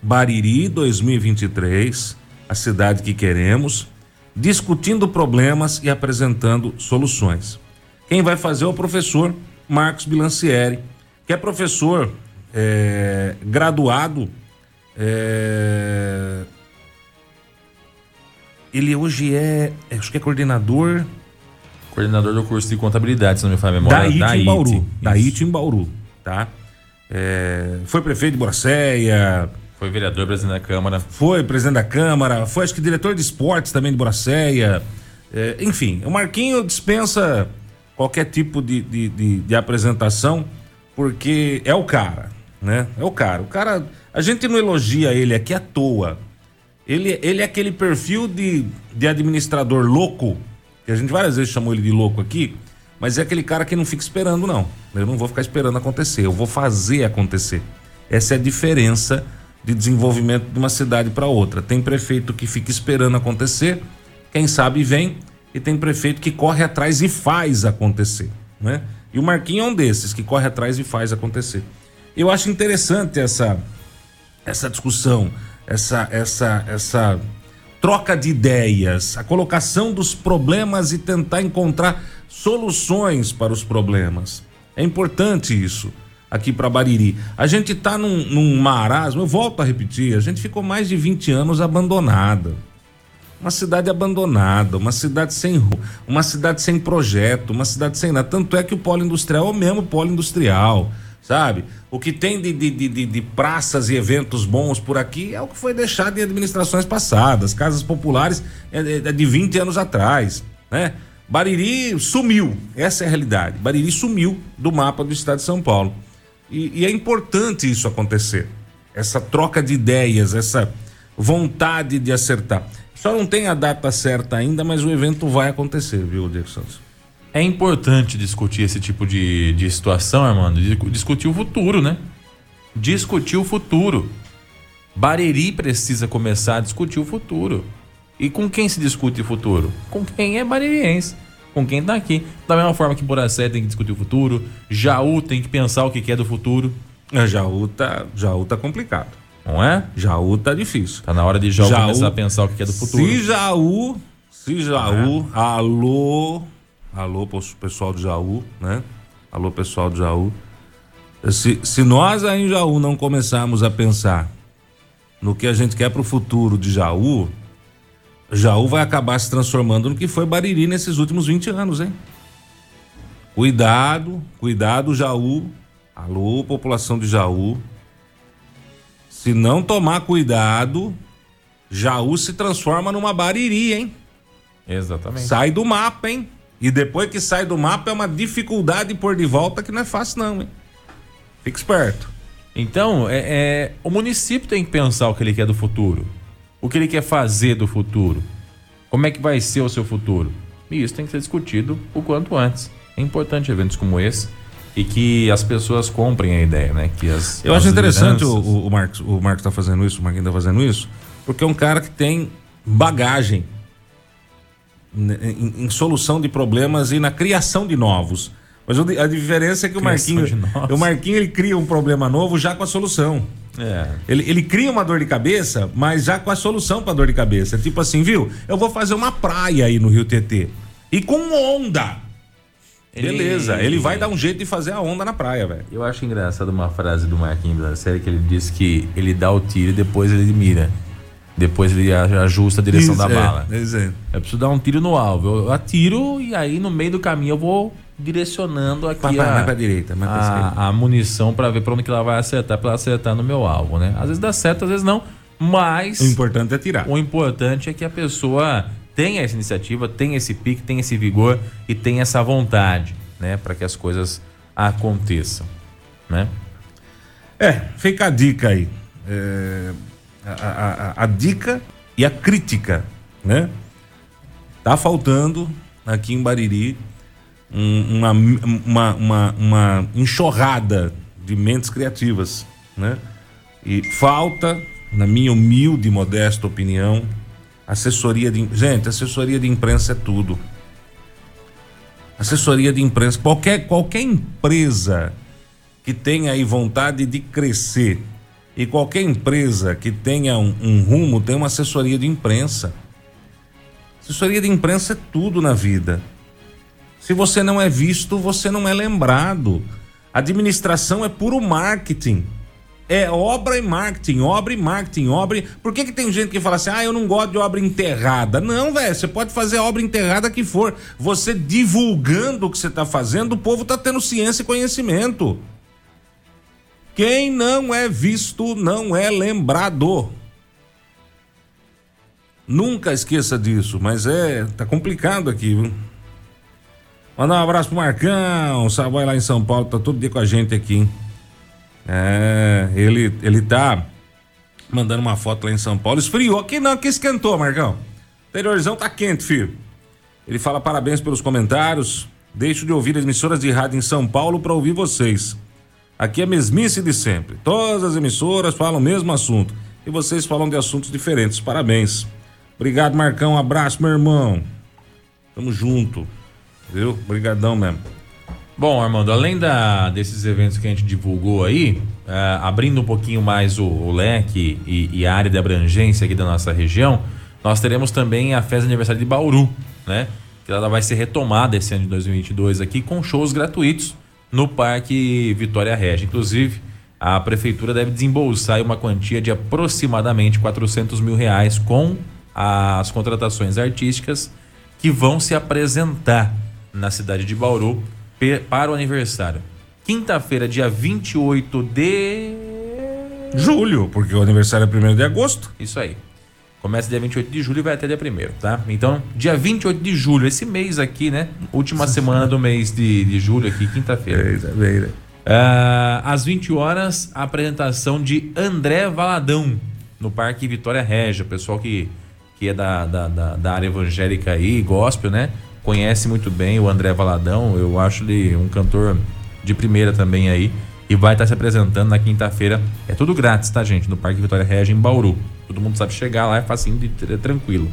Bariri 2023, a cidade que queremos, discutindo problemas e apresentando soluções. Quem vai fazer é o professor Marcos Bilancieri, que é professor é, graduado. É, ele hoje é, acho que é coordenador. Coordenador do curso de contabilidade, se não me falha a memória. Da IT, da em Bauru. Da IT em Bauru, tá? É, foi prefeito de Boracéia. Foi vereador presidente da Câmara. Foi presidente da Câmara. Foi, acho que, diretor de esportes também de Boracéia. É, enfim, o Marquinho dispensa qualquer tipo de, de, de, de apresentação, porque é o cara, né? É o cara. O cara. A gente não elogia ele aqui à toa. Ele, ele é aquele perfil de, de administrador louco, que a gente várias vezes chamou ele de louco aqui, mas é aquele cara que não fica esperando, não. Eu não vou ficar esperando acontecer, eu vou fazer acontecer. Essa é a diferença de desenvolvimento de uma cidade para outra. Tem prefeito que fica esperando acontecer, quem sabe vem, e tem prefeito que corre atrás e faz acontecer, né? E o Marquinho é um desses que corre atrás e faz acontecer. Eu acho interessante essa essa discussão essa, essa, essa troca de ideias, a colocação dos problemas e tentar encontrar soluções para os problemas. É importante isso aqui para Bariri. A gente está num, num marasmo, eu volto a repetir, a gente ficou mais de 20 anos abandonada. Uma cidade abandonada, uma cidade sem uma cidade sem projeto, uma cidade sem nada. Tanto é que o polo industrial é o mesmo polo industrial sabe? O que tem de, de, de, de, praças e eventos bons por aqui é o que foi deixado em administrações passadas, casas populares é, é, é de 20 anos atrás, né? Bariri sumiu, essa é a realidade. Bariri sumiu do mapa do estado de São Paulo. E, e é importante isso acontecer. Essa troca de ideias, essa vontade de acertar. Só não tem a data certa ainda, mas o evento vai acontecer, viu, Diego Santos? É importante discutir esse tipo de, de situação, Armando. Discutir o futuro, né? Discutir o futuro. Bareri precisa começar a discutir o futuro. E com quem se discute o futuro? Com quem é bareriense. Com quem tá aqui. Da mesma forma que Boracé tem que discutir o futuro, Jaú tem que pensar o que é do futuro. É, Jaú tá, Jaú tá complicado. Não é? Jaú tá difícil. Tá na hora de Jaú, Jaú começar a pensar o que é do futuro. Se Jaú, se Jaú, é. alô, Alô, pessoal do Jaú, né? Alô, pessoal do Jaú. Se, se nós aí em Jaú não começarmos a pensar no que a gente quer para o futuro de Jaú, Jaú vai acabar se transformando no que foi Bariri nesses últimos 20 anos, hein? Cuidado, cuidado, Jaú. Alô, população de Jaú. Se não tomar cuidado, Jaú se transforma numa Bariri, hein? Exatamente. Sai do mapa, hein? E depois que sai do mapa é uma dificuldade por de volta que não é fácil, não, hein? Fique esperto. Então, é, é, o município tem que pensar o que ele quer do futuro. O que ele quer fazer do futuro. Como é que vai ser o seu futuro. E isso tem que ser discutido o quanto antes. É importante eventos como esse e que as pessoas comprem a ideia, né? Que as, Eu as acho interessante o, o Marcos, o Marcos tá fazendo isso, o Marquinhos tá fazendo isso, porque é um cara que tem bagagem em, em, solução de problemas e na criação de novos. Mas a diferença é que o Marquinho, o Marquinho ele cria um problema novo já com a solução. É. Ele, ele cria uma dor de cabeça, mas já com a solução para dor de cabeça. Tipo assim, viu? Eu vou fazer uma praia aí no Rio TT. E com onda. Ele... Beleza, ele vai dar um jeito de fazer a onda na praia, velho. Eu acho engraçado uma frase do Marquinhos da série que ele diz que ele dá o tiro e depois ele mira. Depois ele ajusta a direção Isso, da é, bala. É, é. Eu preciso dar um tiro no alvo. Eu atiro e aí no meio do caminho eu vou direcionando aqui pra, a, mais pra direita, mais pra a, a munição para ver para onde que ela vai acertar, para ela acertar no meu alvo, né? Às vezes dá certo, às vezes não, mas o importante é tirar. O importante é que a pessoa tenha essa iniciativa, tenha esse pique, tenha esse vigor e tenha essa vontade, né, para que as coisas aconteçam, né? É, fica a dica aí. É, a, a, a dica e a crítica, né? Tá faltando aqui em Bariri um, uma, uma, uma, uma enxurrada de mentes criativas, né? E falta, na minha humilde e modesta opinião, assessoria de gente, assessoria de imprensa é tudo. Assessoria de imprensa, qualquer qualquer empresa que tenha aí vontade de crescer, e qualquer empresa que tenha um, um rumo tem uma assessoria de imprensa. Assessoria de imprensa é tudo na vida. Se você não é visto, você não é lembrado. Administração é puro marketing. É obra e marketing, obra e marketing, obra. Por que, que tem gente que fala assim, ah, eu não gosto de obra enterrada? Não, velho, você pode fazer a obra enterrada que for. Você divulgando o que você está fazendo, o povo está tendo ciência e conhecimento. Quem não é visto não é lembrado. Nunca esqueça disso, mas é. tá complicado aqui, viu? Mandar um abraço pro Marcão, o Savoy lá em São Paulo, tá todo dia com a gente aqui. Hein? É, ele, ele tá mandando uma foto lá em São Paulo. Esfriou. Aqui não, aqui esquentou, Marcão. Interiorzão tá quente, filho. Ele fala parabéns pelos comentários. Deixo de ouvir as emissoras de rádio em São Paulo para ouvir vocês. Aqui é mesmice de sempre. Todas as emissoras falam o mesmo assunto. E vocês falam de assuntos diferentes. Parabéns. Obrigado, Marcão. Um abraço, meu irmão. Tamo junto. Viu? Obrigadão mesmo. Bom, Armando, além da, desses eventos que a gente divulgou aí, uh, abrindo um pouquinho mais o, o leque e, e, a área de abrangência aqui da nossa região, nós teremos também a festa de aniversário de Bauru, né? Que ela vai ser retomada esse ano de 2022 aqui com shows gratuitos no Parque Vitória Regia. Inclusive, a prefeitura deve desembolsar uma quantia de aproximadamente 400 mil reais com as contratações artísticas que vão se apresentar na cidade de Bauru para o aniversário. Quinta-feira, dia 28 de julho, porque o aniversário é 1 de agosto. Isso aí. Começa dia 28 de julho e vai até dia 1 tá? Então, dia 28 de julho, esse mês aqui, né? Última semana do mês de, de julho aqui, quinta-feira. É, uh, às 20 horas, a apresentação de André Valadão no Parque Vitória Régia. Pessoal que, que é da, da, da, da área evangélica aí, gospel, né? conhece muito bem o André Valadão. Eu acho ele um cantor de primeira também aí. E vai estar se apresentando na quinta-feira. É tudo grátis, tá, gente? No Parque Vitória Regia, em Bauru. Todo mundo sabe chegar lá, é facinho, é tranquilo.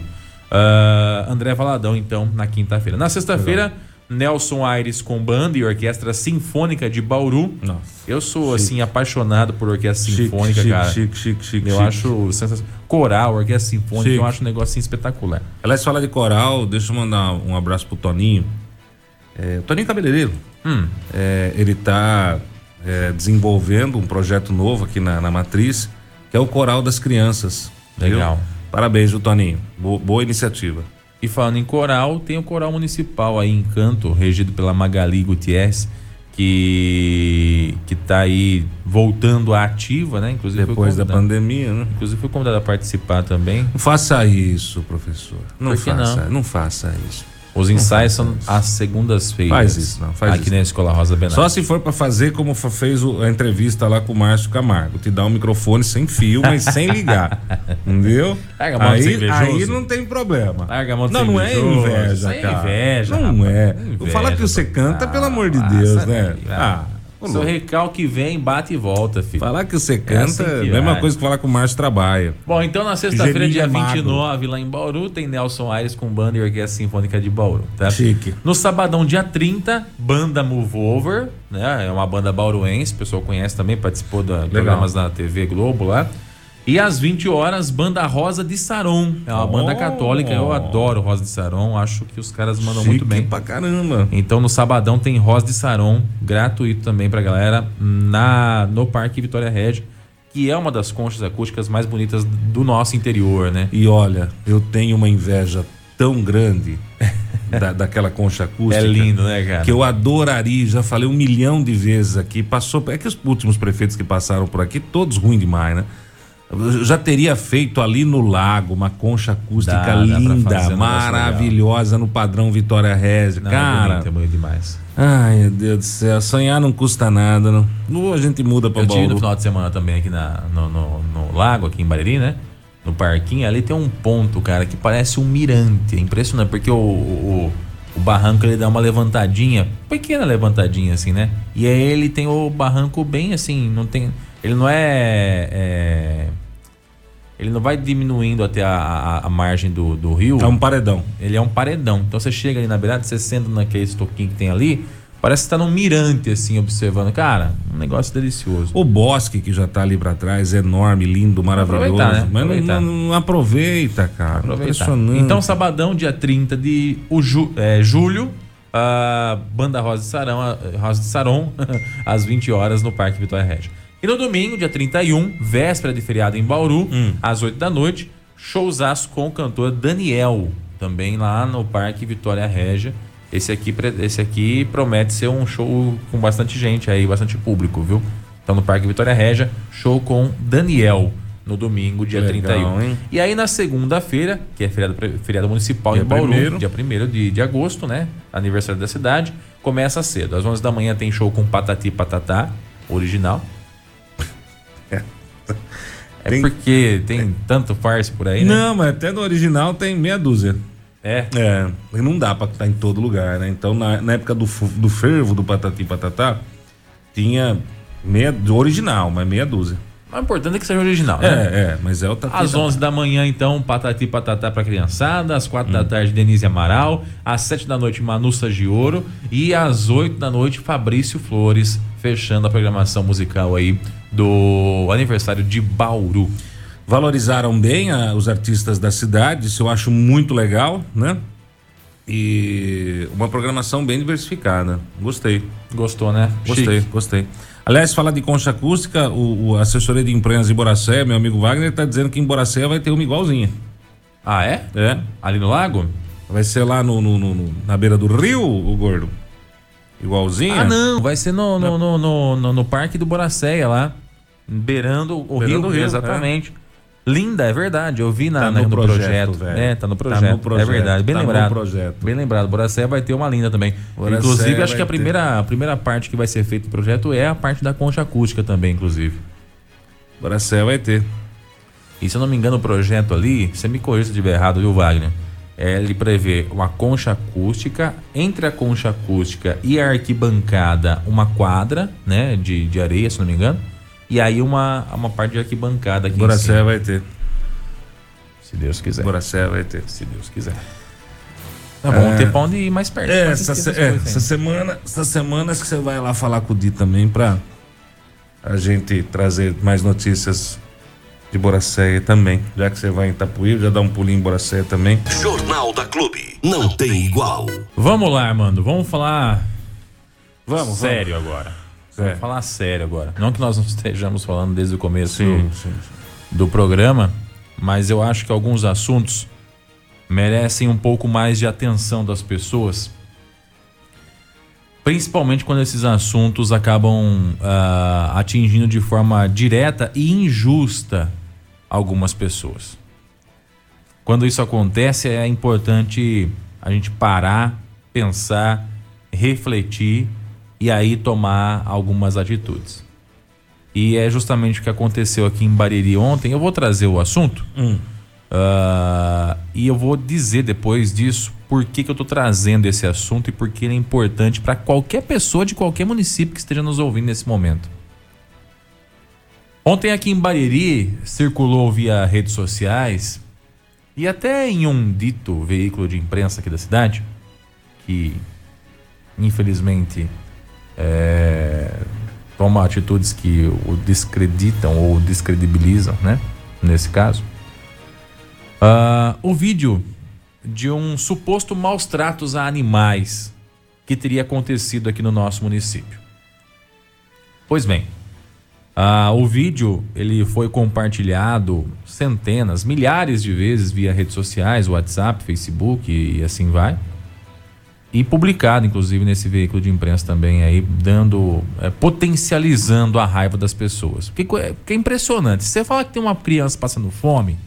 Uh, André Valadão, então, na quinta-feira. Na sexta-feira, Nelson Aires com banda e orquestra sinfônica de Bauru. Nossa, eu sou, chique. assim, apaixonado por orquestra chique, sinfônica, chique, cara. Chique, chique, chique. Eu acho sensacional. Coral, orquestra sinfônica, eu acho um negocinho espetacular. Aliás, fala de coral, deixa eu mandar um abraço pro Toninho. É, Toninho Cabeleireiro. Hum. É, ele tá é, desenvolvendo um projeto novo aqui na, na Matriz, que é o Coral das Crianças. Legal. Viu? Parabéns, o Toninho. Boa, boa iniciativa. E falando em coral, tem o coral municipal aí em Canto, regido pela Magali Gutierrez, que que tá aí voltando à ativa, né? Inclusive depois da pandemia, né? Inclusive foi convidado a participar também. Não faça isso, professor. Não faça, não? não faça isso. Os ensaios são às segundas-feiras. Faz isso, não. Faz aqui isso. na Escola Rosa Benato. Só se for para fazer como fez a entrevista lá com o Márcio Camargo. Te dá um microfone sem fio, mas sem ligar. Entendeu? Larga a mão aí, aí não tem problema. Larga a mão Não, não é inveja, cara. É inveja, Não rapaz. é. Inveja, Falar que você canta, ah, pelo amor de Deus, né? Ah. Seu recalque vem, bate e volta, filho. Falar que você canta, é assim que mesma vai. coisa que falar que o Márcio trabalha. Bom, então na sexta-feira, dia 29, lá em Bauru, tem Nelson Aires com banda e orquestra sinfônica de Bauru, tá? Chique. No sabadão, dia 30, banda Move Over, né? É uma banda bauruense, o pessoal conhece também, participou de programas da TV Globo lá. E às 20 horas, Banda Rosa de Saron. É uma oh. banda católica. Eu adoro Rosa de Saron. Acho que os caras mandam Chique muito bem. pra caramba. Então no sabadão tem Rosa de Saron, gratuito também pra galera, na, no Parque Vitória Regia, que é uma das conchas acústicas mais bonitas do nosso interior, né? E olha, eu tenho uma inveja tão grande da, daquela concha acústica. É lindo, né, cara? Que eu adoraria, já falei um milhão de vezes aqui. Passou. É que os últimos prefeitos que passaram por aqui, todos ruins demais, né? Já teria feito ali no lago uma concha acústica dá, linda, dá maravilhosa no padrão Vitória Regia. Cara, é bonito, é bonito demais. Ai, meu Deus do céu, sonhar não custa nada. Não. A gente muda pra Eu tive no final de semana também aqui na, no, no, no, lago, aqui em Bariri, né? No parquinho, ali tem um ponto, cara, que parece um mirante. É impressionante, porque o, o, o barranco ele dá uma levantadinha, pequena levantadinha assim, né? E aí ele tem o barranco bem assim, não tem ele não é, é, ele não vai diminuindo até a, a, a, margem do, do rio. É um paredão. Ele é um paredão. Então você chega ali na beirada, você senta naquele estoquinho que tem ali, Parece que tá num mirante, assim, observando. Cara, um negócio delicioso. O bosque que já tá ali para trás, enorme, lindo, maravilhoso. Né? Mas não-. Não, não aproveita, cara. Aproveitar. Impressionante. Então, sabadão, dia 30 de o ju- é, julho, a Banda Rosa de Sarão, Rosa de Saron, às 20 horas no Parque Vitória Regia. E no domingo, dia 31, véspera de feriado em Bauru, às 8 da noite, showzaço com o cantor Daniel, também lá no Parque Vitória Regia. Esse aqui, esse aqui promete ser um show com bastante gente aí, bastante público, viu? Então no Parque Vitória Regia, show com Daniel no domingo, dia Legal, 31. hein? E aí na segunda-feira, que é feriado, feriado municipal Dia em Bauru, primeiro. dia 1 de, de agosto, né? Aniversário da cidade, começa cedo. Às 11 da manhã tem show com Patati Patatá, original. É Tem- porque tem tanto farce por aí, né? Não, mas até no original tem meia dúzia. É. É, e não dá pra estar em todo lugar, né? Então, na, na época do, do fervo do Patati e Patatá, tinha meia, do original, mas meia dúzia. Mas o importante é que seja original, né? É, é, mas é o Tati Às 11 da manhã, então, Patati Patatá pra criançada. Às 4 da tarde, Denise Amaral. Às 7 da noite, Manussa de Ouro. E às 8 da noite, Fabrício Flores, fechando a programação musical aí do aniversário de Bauru. Valorizaram bem a- os artistas da cidade, isso eu acho muito legal, né? E uma programação bem diversificada. Gostei, Gostou, né? gostei, Chique. gostei. Aliás, falar de concha acústica, o, o assessoria de imprensa de Boracé, meu amigo Wagner, tá dizendo que em Boracé vai ter uma igualzinha. Ah, é? É. Ali no lago? Vai ser lá no, no- no- no- na beira do rio, o gordo. Igualzinha? Ah, não. Vai ser no, no, no, no, no- no Parque do Boracéia lá. Beirando o Beirando rio. rio, Exatamente. Linda, é verdade. Eu vi na, Tá na- no no, projeto, projeto. É, tá no Tá projeto. no projeto, É verdade. Bem tá lembrado. projeto. Bem lembrado. Boracéia vai ter uma linda também. Boracéia inclusive, acho que a ter. primeira, a primeira parte que vai ser feita do projeto é a parte da concha acústica também, inclusive. Boracé vai ter. E se eu não me engano, o projeto ali, você me corrija se eu estiver errado, viu, Wagner? É, ele prevê uma concha acústica, entre a concha acústica e a arquibancada, uma quadra, né, de, de areia, se não me engano. E aí uma, uma parte de arquibancada aqui Boracé vai ter. Se Deus quiser. Boracé vai ter. Se Deus quiser. Tá bom, É. ter pra onde ir mais perto. É, essa, se- essas é, essa semana, essa semana acho que você vai lá falar com o Di também pra a gente trazer mais notícias de Boracéia também. Já que você vai em Itapuí, já dá um pulinho em Boracéia também. Jornal da Clube. Não tem igual. Vamos lá, Armando. Vamos falar Vamos, sério agora. É. Vamos falar sério agora. Não que nós não estejamos falando desde o começo Sim, sim. do programa, mas eu acho que alguns assuntos merecem um pouco mais de atenção das pessoas. Principalmente quando esses assuntos acabam ah, atingindo de forma direta e injusta algumas pessoas. Quando isso acontece, é importante a gente parar, pensar, refletir e aí tomar algumas atitudes. E é justamente o que aconteceu aqui em Bariri ontem. Eu vou trazer o assunto ah, e eu vou dizer depois disso por que, que eu estou trazendo esse assunto e por que ele é importante para qualquer pessoa de qualquer município que esteja nos ouvindo nesse momento. Ontem aqui em Bariri circulou via redes sociais e até em um dito veículo de imprensa aqui da cidade, que infelizmente é, toma atitudes que o descreditam ou descredibilizam, né? Nesse caso. Ah, o vídeo de um suposto maus tratos a animais que teria acontecido aqui no nosso município. Pois bem, ah, o vídeo ele foi compartilhado centenas, milhares de vezes via redes sociais, WhatsApp, Facebook e assim vai e publicado, inclusive, nesse veículo de imprensa também aí, dando, é, potencializando a raiva das pessoas. Porque, é- porque é impressionante. Se você falar que tem uma criança passando fome,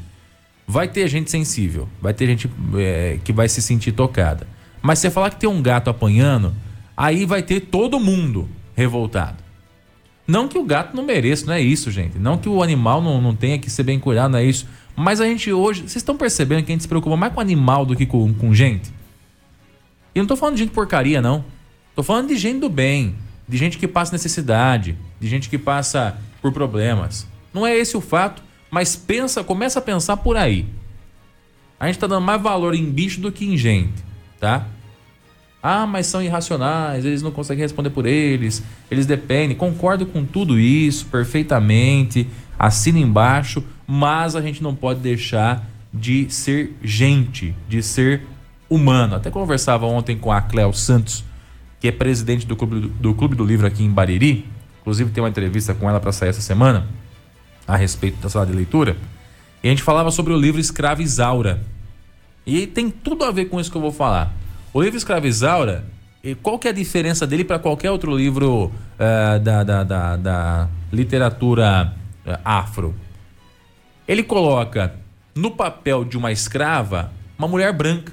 vai ter gente sensível, vai ter gente é, que vai se sentir tocada. Mas se você falar que tem um gato apanhando, aí vai ter todo mundo revoltado. Não que o gato não mereça, não é isso, gente. Não que o animal não, não tenha que ser bem cuidado, não é isso. Mas a gente hoje. Vocês estão percebendo que a gente se preocupa mais com animal do que com, com gente? E não tô falando de gente porcaria, não. Tô falando de gente do bem, de gente que passa necessidade, de gente que passa por problemas. Não é esse o fato, mas pensa, começa a pensar por aí. A gente tá dando mais valor em bicho do que em gente, tá? Ah, mas são irracionais, eles não conseguem responder por eles, eles dependem. Concordo com tudo isso perfeitamente, assina embaixo, mas a gente não pode deixar de ser gente, de ser humano. Até conversava ontem com a Cléo Santos, que é presidente do Clube do, do Clube do Livro aqui em Bariri. Inclusive, tem uma entrevista com ela para sair essa semana a respeito da sala de leitura. E a gente falava sobre o livro Escrava Isaura. E tem tudo a ver com isso que eu vou falar. O livro Escrava Isaura, qual que é a diferença dele para qualquer outro livro uh, da, da, da, da, literatura uh, afro? Ele coloca no papel de uma escrava uma mulher branca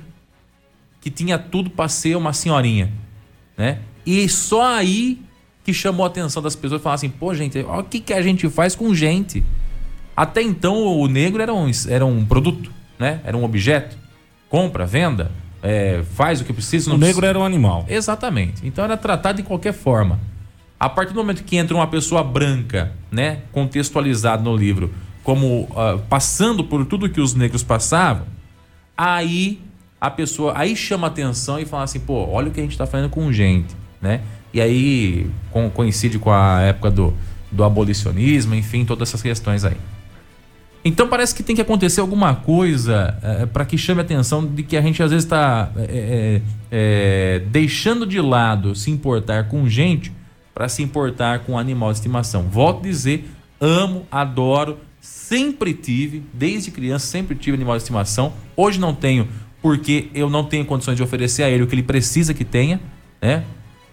que tinha tudo para ser uma senhorinha, né? E só aí que chamou a atenção das pessoas, falaram assim, pô, gente, olha o que, que a gente faz com gente. Até então o negro era um, era um produto, né? Era um objeto. Compra, venda, é, faz o que precisa. o negro era um animal. Exatamente. Então era tratado de qualquer forma. A partir do momento que entra uma pessoa branca, né, contextualizada no livro, como uh, passando por tudo que os negros passavam, aí a pessoa aí chama atenção e fala assim, pô, olha o que a gente está fazendo com gente, né? E aí com, coincide com a época do, do abolicionismo, enfim, todas essas questões aí. Então parece que tem que acontecer alguma coisa é, para que chame a atenção de que a gente às vezes está é, é, é, deixando de lado se importar com gente para se importar com animal de estimação. Volto a dizer, amo, adoro, sempre tive, desde criança sempre tive animal de estimação. Hoje não tenho porque eu não tenho condições de oferecer a ele o que ele precisa que tenha, né?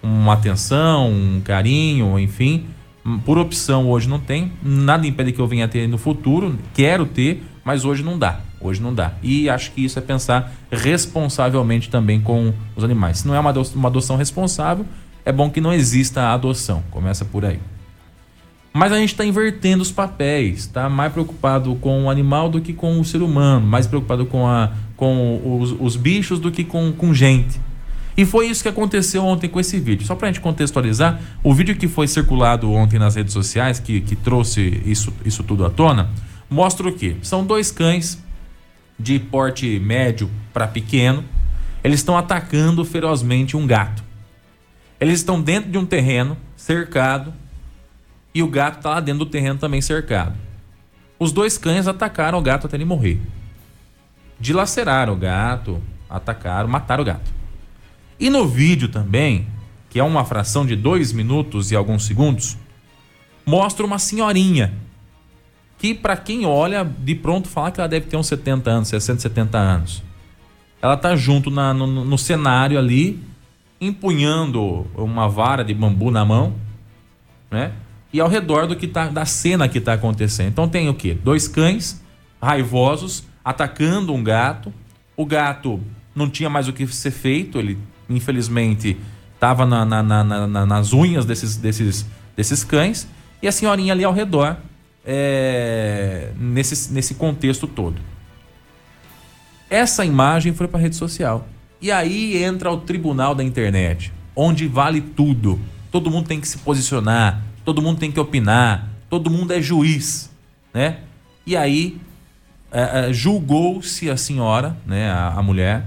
Uma atenção, um carinho, enfim. Por opção hoje não tem, nada impede que eu venha a ter no futuro, quero ter, mas hoje não dá. Hoje não dá. E acho que isso é pensar responsavelmente também com os animais. Se não é uma adoção, uma adoção responsável, é bom que não exista a adoção. Começa por aí. Mas a gente está invertendo os papéis, está mais preocupado com o animal do que com o ser humano, mais preocupado com, a, com os, os bichos do que com, com gente. E foi isso que aconteceu ontem com esse vídeo. Só para a gente contextualizar, o vídeo que foi circulado ontem nas redes sociais, que, que trouxe isso, isso tudo à tona, mostra o quê? São dois cães de porte médio para pequeno. Eles estão atacando ferozmente um gato. Eles estão dentro de um terreno cercado e o gato está lá dentro do terreno também cercado. Os dois cães atacaram o gato até ele morrer. Dilaceraram o gato, atacaram, mataram o gato. E no vídeo também, que é uma fração de dois minutos e alguns segundos, mostra uma senhorinha que para quem olha de pronto fala que ela deve ter uns 70 anos, 60, 70 anos. Ela tá junto na, no, no cenário ali, empunhando uma vara de bambu na mão, né? E ao redor do que tá da cena que está acontecendo. Então tem o quê? Dois cães raivosos atacando um gato. O gato não tinha mais o que ser feito, ele infelizmente, estava na, na, na, nas unhas desses, desses, desses cães, e a senhorinha ali ao redor, é, nesse, nesse contexto todo. Essa imagem foi para a rede social. E aí entra o tribunal da internet, onde vale tudo. Todo mundo tem que se posicionar, todo mundo tem que opinar, todo mundo é juiz, né? E aí é, é, julgou-se a senhora, né, a, a mulher,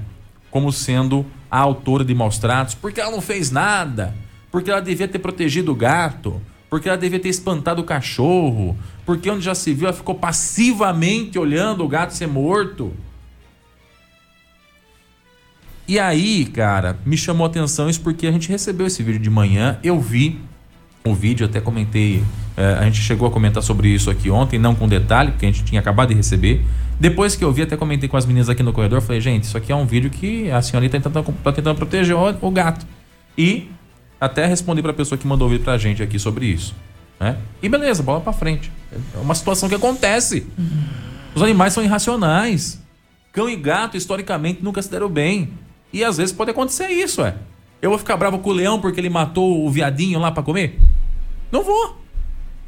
como sendo a autora de maus tratos, porque ela não fez nada, porque ela devia ter protegido o gato, porque ela devia ter espantado o cachorro, porque onde já se viu ela ficou passivamente olhando o gato ser morto. E aí, cara, me chamou a atenção isso porque a gente recebeu esse vídeo de manhã, eu vi o vídeo, até comentei, eh, a gente chegou a comentar sobre isso aqui ontem, não com detalhe, porque a gente tinha acabado de receber. Depois que eu vi, até comentei com as meninas aqui no corredor, falei, gente, isso aqui é um vídeo que a senhorita tá tentando, tá tentando proteger o, o gato. E até respondi para a pessoa que mandou o vídeo pra gente aqui sobre isso. Né? E beleza, bola para frente. É uma situação que acontece. Os animais são irracionais. Cão e gato, historicamente, nunca se deram bem. E às vezes pode acontecer isso, é. Eu vou ficar bravo com o leão porque ele matou o viadinho lá para comer? Não vou.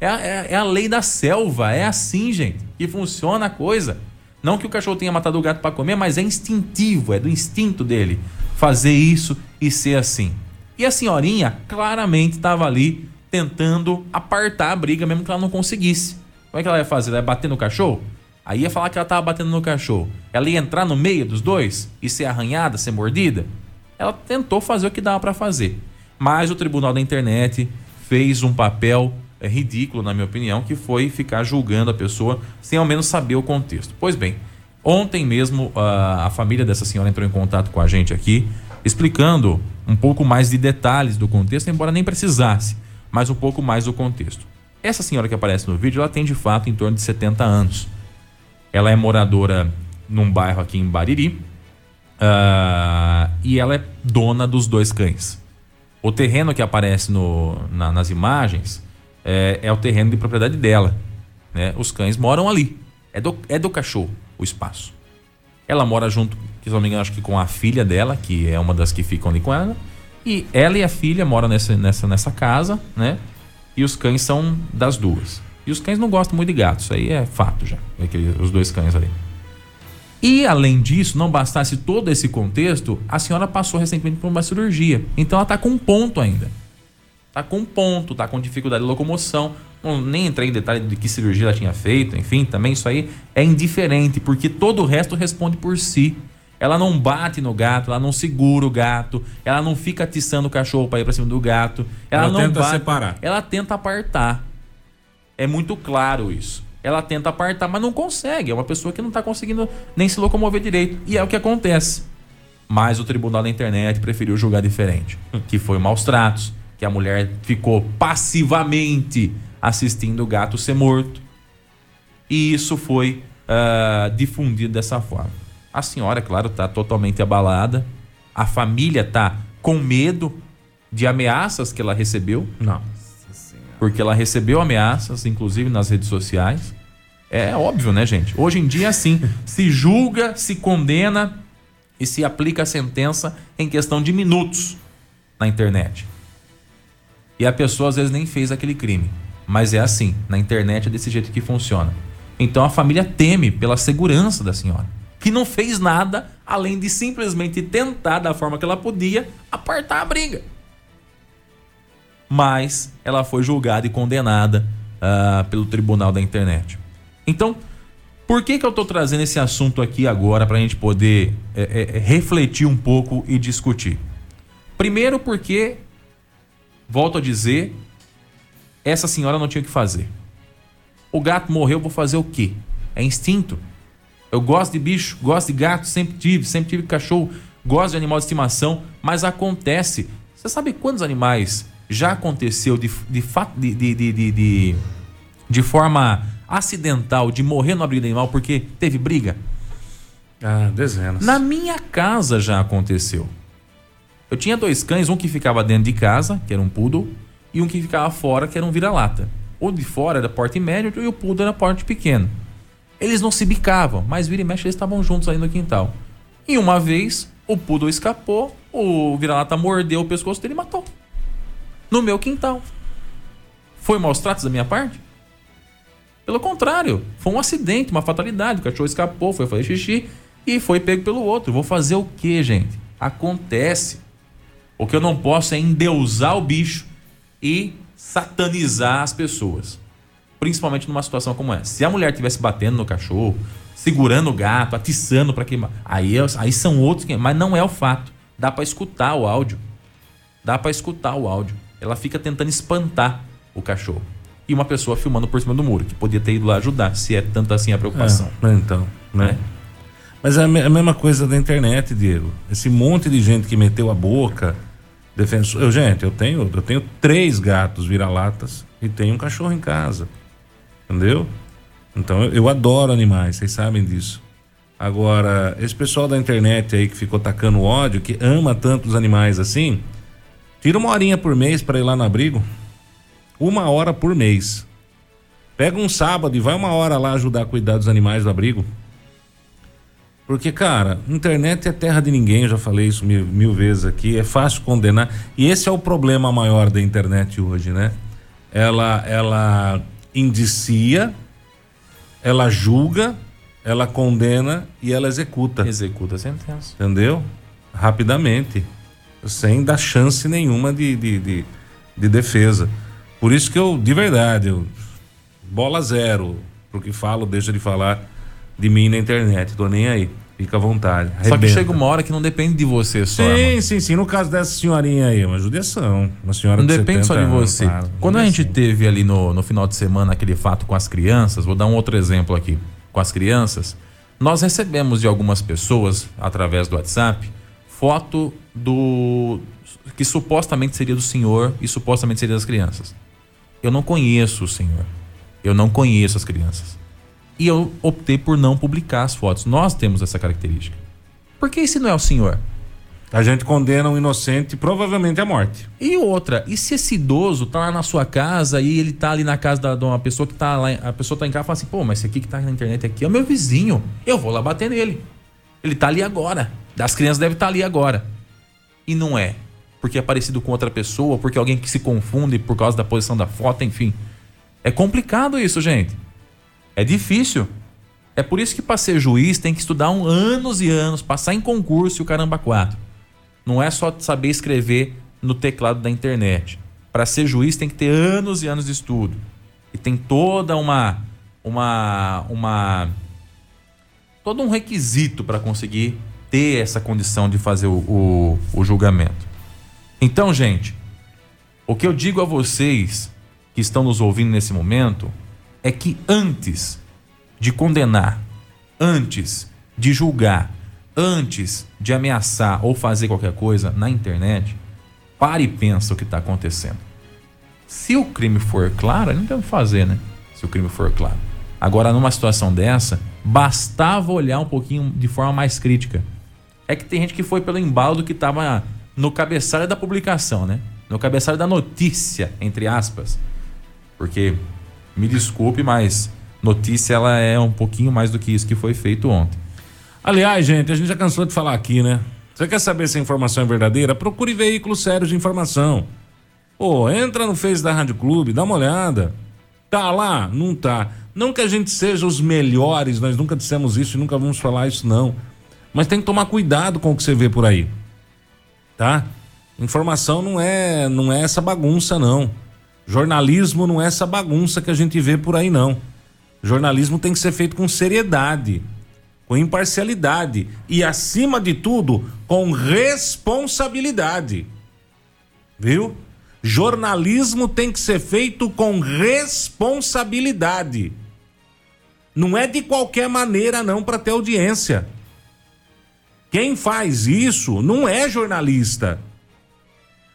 É é, é a lei da selva. É assim, gente, que funciona a coisa. Não que o cachorro tenha matado o gato para comer, mas é instintivo, é do instinto dele fazer isso e ser assim. E a senhorinha claramente estava ali tentando apartar a briga, mesmo que ela não conseguisse. Como é que ela ia fazer? Ela ia bater no cachorro? Aí ia falar que ela estava batendo no cachorro. Ela ia entrar no meio dos dois e ser arranhada, ser mordida? ela tentou fazer o que dava para fazer. Mas o Tribunal da Internet fez um papel é, ridículo, na minha opinião, que foi ficar julgando a pessoa sem ao menos saber o contexto. Pois bem, ontem mesmo a, a família dessa senhora entrou em contato com a gente aqui, explicando um pouco mais de detalhes do contexto, embora nem precisasse, mas um pouco mais do contexto. Essa senhora que aparece no vídeo, ela tem de fato em torno de 70 anos. Ela é moradora num bairro aqui em Bariri uh, e ela é dona dos dois cães. O terreno que aparece no, na, nas imagens é, é, o terreno de propriedade dela. Né? Os cães moram ali. É do, é do cachorro o espaço. Ela mora junto, se não me engano, acho que com a filha dela, que é uma das que ficam ali com ela. E ela e a filha moram nessa, nessa, nessa casa, né? E os cães são das duas. E os cães não gostam muito de gatos, aí é fato já. Aquele, os dois cães ali. E além disso, não bastasse todo esse contexto, a senhora passou recentemente por uma cirurgia. Então ela está com um ponto ainda. Está com um ponto, está com dificuldade de locomoção. Não, nem entrei em detalhe de que cirurgia ela tinha feito, enfim, também isso aí é indiferente, porque todo o resto responde por si. Ela não bate no gato, ela não segura o gato, ela não fica atiçando o cachorro para ir para cima do gato. Ela, ela não tenta bate, separar. Ela tenta apartar. É muito claro isso. Ela tenta apartar, mas não consegue. É uma pessoa que não está conseguindo nem se locomover direito. E é o que acontece. Mas o tribunal da internet preferiu julgar diferente. Que foi maus tratos, que a mulher ficou passivamente assistindo o gato ser morto. E isso foi uh, difundido dessa forma. A senhora, claro, está totalmente abalada. A família está com medo de ameaças que ela recebeu. Não. Porque ela recebeu ameaças, inclusive nas redes sociais. É óbvio, né, gente? Hoje em dia, é assim, se julga, se condena e se aplica a sentença em questão de minutos na internet. E a pessoa às vezes nem fez aquele crime. Mas é assim, na internet é desse jeito que funciona. Então a família teme pela segurança da senhora, que não fez nada além de simplesmente tentar, da forma que ela podia, apartar a briga. Mas ela foi julgada e condenada uh, pelo tribunal da internet. Então, por que, que eu estou trazendo esse assunto aqui agora para a gente poder é, é, refletir um pouco e discutir? Primeiro, porque, volto a dizer, essa senhora não tinha o que fazer. O gato morreu, vou fazer o quê? É instinto. Eu gosto de bicho, gosto de gato, sempre tive, sempre tive cachorro, gosto de animal de estimação, mas acontece. Você sabe quantos animais já aconteceu de, de, de, de, de, de, de forma acidental de morrer no abrigo animal porque teve briga? Ah, dezenas. Na minha casa já aconteceu. Eu tinha dois cães, um que ficava dentro de casa, que era um poodle, e um que ficava fora, que era um vira-lata. O de fora era porte médio e o poodle era porte pequeno. Eles não se bicavam, mas vira e mexe eles estavam juntos aí no quintal. E uma vez, o poodle escapou, o vira-lata mordeu o pescoço dele e matou. No meu quintal. Foi maus tratos da minha parte? Pelo contrário, foi um acidente, uma fatalidade. O cachorro escapou, foi fazer xixi e foi pego pelo outro. Vou fazer o que, gente? Acontece. O que eu não posso é endeusar o bicho e satanizar as pessoas. Principalmente numa situação como essa. Se a mulher estivesse batendo no cachorro, segurando o gato, atiçando para queimar, aí, aí são outros, mas não é o fato. Dá para escutar o áudio. Dá para escutar o áudio. Ela fica tentando espantar o cachorro. E uma pessoa filmando por cima do muro, que podia ter ido lá ajudar, se é tanto assim a preocupação. É, então, né? É. Mas é a mesma coisa da internet, Diego. Esse monte de gente que meteu a boca, defensor. Eu, gente, eu tenho, eu tenho três gatos vira-latas e tenho um cachorro em casa. Entendeu? Então eu, eu adoro animais, vocês sabem disso. Agora, esse pessoal da internet aí que ficou tacando ódio, que ama tanto os animais assim, tira uma horinha por mês para ir lá no abrigo. Uma hora por mês. Pega um sábado e vai uma hora lá ajudar a cuidar dos animais do abrigo. Porque, cara, internet é terra de ninguém, eu já falei isso mil, mil vezes aqui, é fácil condenar. E esse é o problema maior da internet hoje, né? Ela, ela indicia, ela julga, ela condena e ela executa. Executa a sentença. Entendeu? Rapidamente. Sem dar chance nenhuma de, de, de, de defesa. Por isso que eu, de verdade, eu, bola zero pro que falo, deixa de falar de mim na internet, tô nem aí. Fica à vontade. Só que arrebenta. chega uma hora que não depende de você só. Sim, irmão. sim, sim. No caso dessa senhorinha aí, uma judiação. Uma senhora Não de depende só de 70 anos, você. claro, Quando a gente judiação. teve ali no, no final de semana aquele fato com as crianças, vou dar um outro exemplo aqui. Com as crianças, nós recebemos de algumas pessoas, através do WhatsApp, foto do. que supostamente seria do senhor e supostamente seria das crianças. Eu não conheço o senhor. Eu não conheço as crianças. E eu optei por não publicar as fotos. Nós temos essa característica. Por que esse não é o senhor? A gente condena um inocente provavelmente à morte. E outra, e se esse idoso tá lá na sua casa e ele tá ali na casa da, de uma pessoa que tá lá, a pessoa tá em casa e fala assim, pô, mas esse aqui que tá na internet aqui é o meu vizinho, eu vou lá bater nele. Ele tá ali agora. Das crianças deve estar ali agora. E não é. Porque é parecido com outra pessoa, porque alguém que se confunde por causa da posição da foto, enfim. É complicado isso, gente. É difícil. É por isso que para ser juiz tem que estudar um anos e anos, passar em concurso e o caramba quatro. Não é só saber escrever no teclado da internet. Para ser juiz tem que ter anos e anos de estudo. E tem toda uma uma uma todo um requisito para conseguir ter essa condição de fazer o, o, o julgamento. Então, gente, o que eu digo a vocês que estão nos ouvindo nesse momento é que antes de condenar, antes de julgar, antes de ameaçar ou fazer qualquer coisa na internet, pare e pensa o que está acontecendo. Se o crime for claro, não tem o que fazer, né? Se o crime for claro. Agora, numa situação dessa, bastava olhar um pouquinho de forma mais crítica. É que tem gente que foi pelo embalo que estava no cabeçalho da publicação, né? No cabeçalho da notícia, entre aspas. Porque, me desculpe, mas notícia ela é um pouquinho mais do que isso que foi feito ontem. Aliás, gente, a gente já cansou de falar aqui, né? Você quer saber se a informação é verdadeira? Procure veículos sérios de informação. Pô, entra no Face da Rádio Clube, dá uma olhada. Tá lá? Não tá. Não que a gente seja os melhores, nós nunca dissemos isso e nunca vamos falar isso, não. Mas tem que tomar cuidado com o que você vê por aí. Tá? Informação não é, não é essa bagunça, não. Jornalismo não é essa bagunça que a gente vê por aí, não. Jornalismo tem que ser feito com seriedade, com imparcialidade e, acima de tudo, com responsabilidade. Viu? Jornalismo tem que ser feito com responsabilidade. Não é de qualquer maneira, não, para ter audiência. Quem faz isso não é jornalista.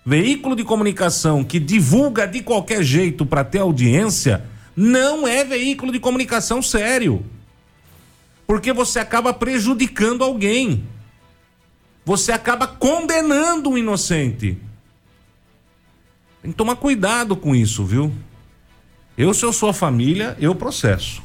Veículo de comunicação que divulga de qualquer jeito para ter audiência não é veículo de comunicação sério. Porque você acaba prejudicando alguém. Você acaba condenando um inocente. Tem que tomar cuidado com isso, viu? Eu, se eu sou a família, eu processo.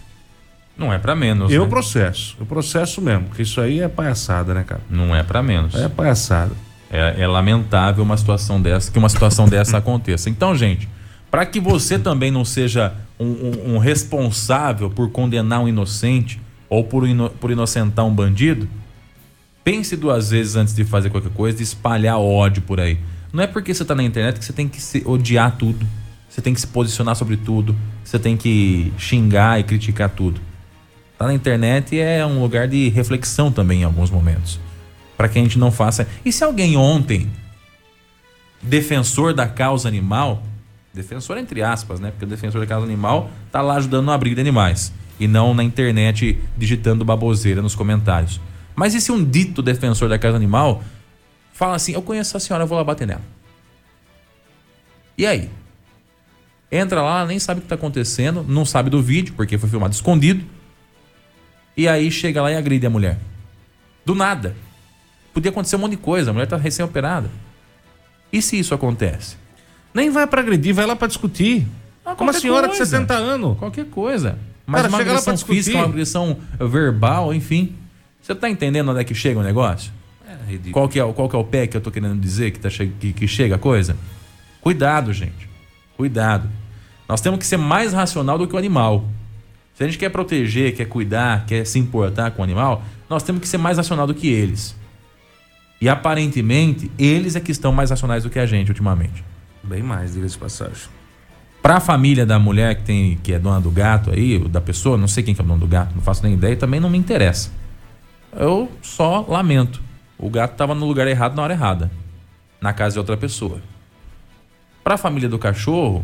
Não é para menos. Eu né? processo. Eu processo mesmo, porque isso aí é palhaçada, né, cara? Não é para menos. É palhaçada. É, é lamentável uma situação dessa, que uma situação dessa aconteça. Então, gente, para que você também não seja um, um- um responsável por condenar um inocente ou por, ino- por inocentar um bandido, pense duas vezes antes de fazer qualquer coisa, de espalhar ódio por aí. Não é porque você tá na internet que você tem que se odiar tudo. Você tem que se posicionar sobre tudo. Você tem que xingar e criticar tudo. Tá na internet é um lugar de reflexão também em alguns momentos. Para que a gente não faça. E se alguém ontem, defensor da causa animal, defensor entre aspas, né? Porque o defensor da causa animal tá lá ajudando no abrigo de animais e não na internet digitando baboseira nos comentários. Mas e se um dito defensor da causa animal fala assim: Eu conheço a senhora, eu vou lá bater nela. E aí? Entra lá, nem sabe o que está acontecendo, não sabe do vídeo, porque foi filmado escondido. E aí chega lá e agride a mulher. Do nada. Podia acontecer um monte de coisa, a mulher está recém-operada. E se isso acontece? Nem vai pra agredir, vai lá pra discutir. Ah, Como a senhora coisa. de 60 anos. Qualquer coisa. Mas Cara, uma chega lá pra agressão discutir. física, uma agressão verbal, enfim. Você tá entendendo onde é que chega o negócio? É ridículo. Qual que é, o- qual que é o pé que eu tô querendo dizer que, tá che que, que chega a coisa? Cuidado, gente. Cuidado. Nós temos que ser mais racional do que o animal. Se a gente quer proteger, quer cuidar, quer se importar com o animal, nós temos que ser mais racional do que eles. E aparentemente, eles é que estão mais racionais do que a gente ultimamente. Bem mais, diga-se de passagem. Pra a família da mulher que tem que é dona do gato aí, ou da pessoa, não sei quem que é o dono do gato, não faço nem ideia, também não me interessa. Eu só lamento. O gato estava no lugar errado na hora errada, na casa de outra pessoa. Para a família do cachorro,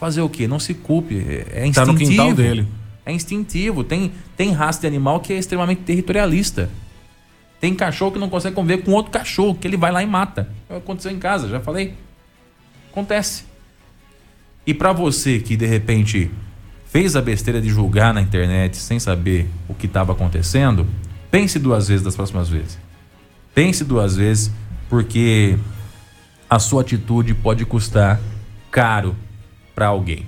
fazer o quê? Não se culpe, é instintivo. Tá no quintal dele. É instintivo. Tem, tem raça de animal que é extremamente territorialista. Tem cachorro que não consegue conviver com outro cachorro, que ele vai lá e mata. Aconteceu em casa, já falei. Acontece. E para você que de repente fez a besteira de julgar na internet sem saber o que estava acontecendo, pense duas vezes das próximas vezes. Pense duas vezes, porque a sua atitude pode custar caro para alguém.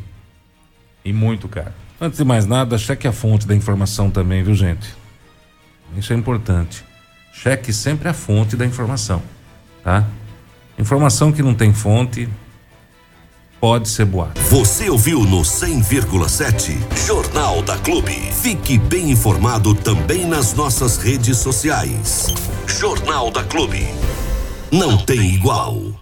E muito caro. Antes de mais nada, cheque a fonte da informação também, viu, gente? Isso é importante. Cheque sempre a fonte da informação, tá? Informação que não tem fonte pode ser boato. Você ouviu no 100,7 Jornal da Clube. Fique bem informado também nas nossas redes sociais. Jornal da Clube. Não tem igual.